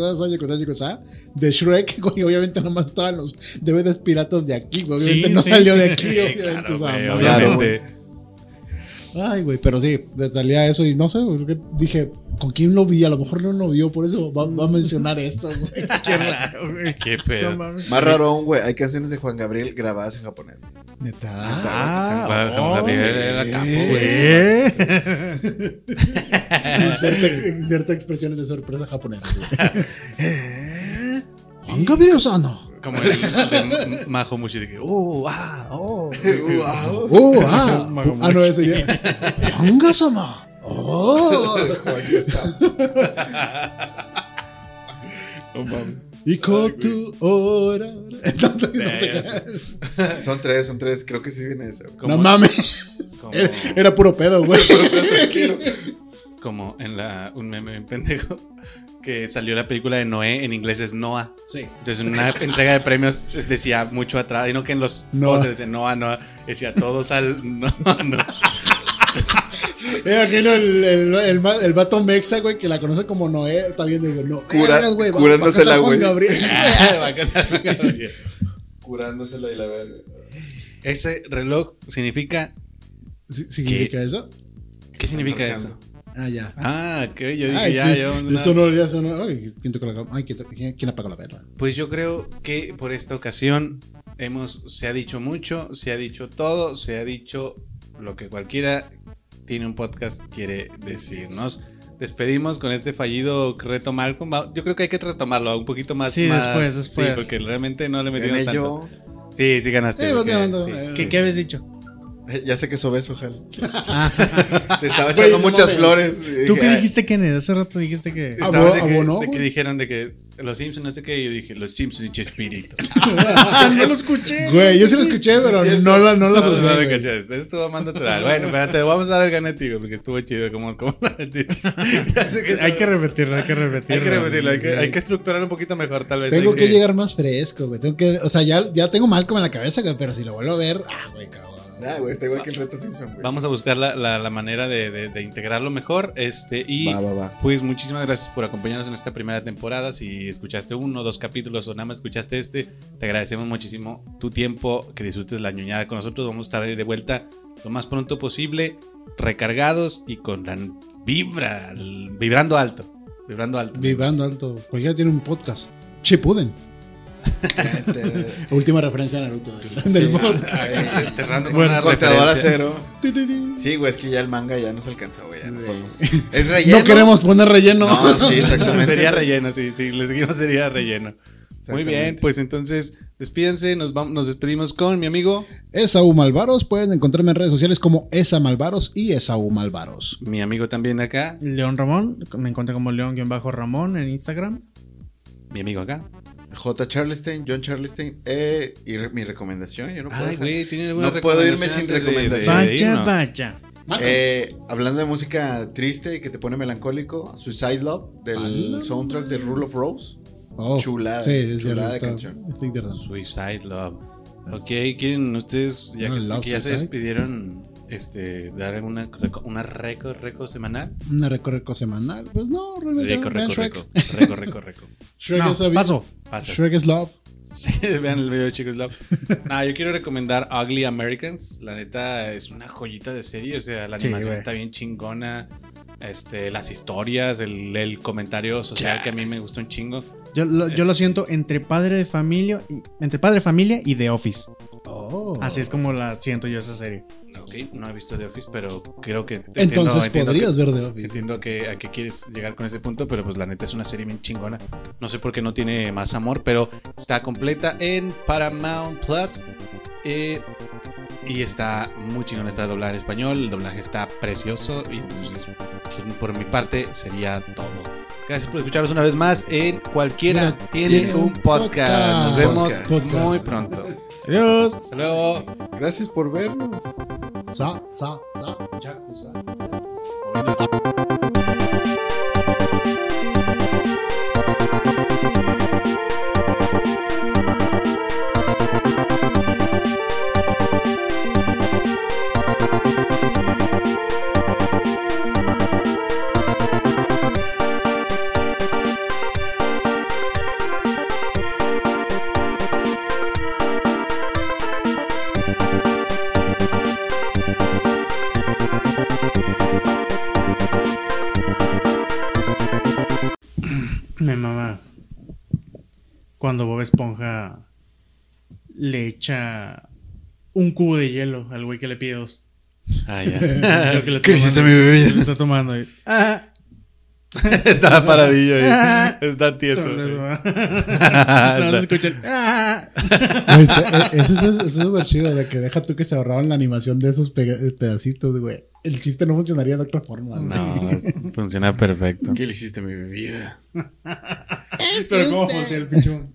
de Shrek, güey, obviamente nomás estaban los DVDs piratas de aquí, güey. Obviamente Sí, no sí. salió de aquí, Sí, obviamente. claro, o sea, güey, no, obviamente. Ay, güey, pero sí, salía eso y no sé, dije, ¿con quién lo vi? A lo mejor no lo vio, por eso va, va a mencionar esto, güey. Qué raro, güey. Qué pedo. Más raro aún, güey. Hay canciones de Juan Gabriel grabadas en japonés. Neta. Ah, Juan Gabriel era capo, güey. ¿Eh? Y cierta- ciertas expresiones de sorpresa. Juan Gabriel Osano. Como el de Majo Mushi de que, oh, ah, oh. Oh, ah. Ah, no, ese. Juan Gasama. Oh. No mames. Y con tu hora. No, no sé. Son tres, son tres. Creo que sí viene eso. No mames. Era, era puro pedo, güey. Tranquilo. como en la, un meme bien pendejo que salió la película de Noé, en inglés es Noah. Sí. Entonces en una entrega de premios es- decía mucho atrás, y no que en los Noah. Noah, Noah, decía todos al Noah, no. Era que no, el, el, el, el vato mexa, güey, que la conoce como Noé, está viendo, digo, no. Cura- güey, curándosela, güey. Gabriel. Curándosela y la verga. Ese reloj significa, ¿Sí- ¿Significa eso? ¿qué significa eso? Ah, ya. Ah, que yo dije Ay, ya, yo. Eso no, ya sonó. Ay, ¿quién tocó la Ay, ¿quién, to- quién- quién apagó la vela? Pues yo creo que por esta ocasión hemos, se ha dicho mucho, se ha dicho todo, se ha dicho lo que cualquiera tiene un podcast quiere decirnos. Despedimos con este fallido reto Malcolm. Yo creo que hay que retomarlo un poquito más. Sí, más- después, después. Sí, porque realmente no le metimos tanto. yo. Sí, sí ganaste. Sí, vas porque- ganando. sí. Eh, ¿Qué, qué habías dicho? Eh, Ya sé que es obeso, Jal. Ah, Se estaba echando muchas flores. ¿Tú dije, qué "Ay, dijiste, Kenneth? Hace rato dijiste que... Ah, de, que, abonó, de que güey. dijeron de que los Simpsons, no sé qué, y yo dije, los Simpsons y Chespirito. no lo escuché. Güey, yo sí lo escuché, pero no la, no la No, no, asocié, no, güey. cachaste. Estuvo más natural. Bueno, espérate, vamos a dar el ganete, güey, porque estuvo chido. Como, como Hay que repetirlo, hay que repetirlo. hay que repetirlo, hay que, hay que estructurar un poquito mejor, tal vez. Tengo que llegar más fresco, güey. Tengo que, o sea, ya, ya tengo Malcolm en la cabeza, güey, pero si lo vuelvo a ver, ah, güey, cabrón. Ah, güey, está igual que el reto Simpson, güey. Vamos a buscar la, la, la manera de, de, de integrarlo mejor. Este, y Va, va, va. pues muchísimas gracias por acompañarnos en esta primera temporada. Si escuchaste uno o dos capítulos o nada más escuchaste este, te agradecemos muchísimo tu tiempo, que disfrutes la ñoñada con nosotros. Vamos a estar de vuelta lo más pronto posible, recargados y con la vibra, vibrando alto. Vibrando alto. Vibrando alto. Cualquiera tiene un podcast. Shippuden. Última referencia a Naruto. del- del podcast. Bueno, una Conteador a cero. Sí, güey, es que ya el manga ya nos alcanzó, güey. no podemos- Es relleno. No queremos poner relleno. No, sí, exactamente. Sería relleno, sí, sí, le seguimos sería relleno. Muy bien, pues entonces despídense, nos, vamos, nos despedimos con mi amigo, Esaú Malvaros. Pueden encontrarme en redes sociales como Esa Malvaros y Esaú Malvaros. mi amigo también acá, León Ramón, me encontré como León-Ramón en Instagram. mi amigo acá. J. Charleston, John Charleston. Eh, y re- mi recomendación, yo no puedo. Ay, dejar- güey, tiene alguna No puedo irme sin de- recomendación. de Vaya, vaya. Eh, hablando de música triste y que te pone melancólico, Suicide Love del soundtrack de Rule of Rose. Oh, Chulada, Sí, es chulada de canción. Suicide Love. Ok, ¿quieren ustedes, ya No, que, que ya se despidieron, este, dar una, reco- una reco, reco semanal? Una recorreco semanal. Pues no, realmente. Reco, reco, Shrek. reco, reco, reco, reco. Shrek No, es paso. Pasas. Shrek es love. Vean el video de Chicos Love. Nah, yo quiero recomendar Ugly Americans. La neta es una joyita de serie. O sea, la Sí, animación güey. está bien chingona. Este, las historias, el, el comentario social que a mí me gustó un chingo. Yo lo, yo lo siento entre padre de familia y entre padre familia y The Office. Oh. Así es como la siento yo esa serie. Ok, no he visto The Office, pero creo que. Entonces entiendo- entiendo podrías que- ver The Office. Entiendo que, a qué quieres llegar con ese punto, pero pues la neta es una serie bien chingona. No sé por qué no tiene más amor, pero está completa en Paramount Plus. eh, y está muy chingona, está doblada en español. El doblaje está precioso. Y pues, es- pues, por mi parte sería todo. Gracias por escucharnos una vez más en Cualquiera Mira, tiene un podcast. Nos vemos Podcast. muy pronto. Adiós. Hasta luego. Gracias por vernos. Sa, sa, sa, yakuza. Bob Esponja le echa un cubo de hielo al güey que le pide dos. Ah, ya. Creo que le está ¿Qué hiciste mi bebida? le está tomando. y- Ah, Está paradillo. ahí. Ah. Está tieso. No, no se escuchan. Ah. Eh, Eso está súper chido, de que deja tú que se ahorraban la animación de esos pega- pedacitos, güey. El chiste no funcionaría de otra forma, güey. No, es- funciona perfecto. ¿Qué le hiciste a mi bebida? Pero cómo voltea el pichón.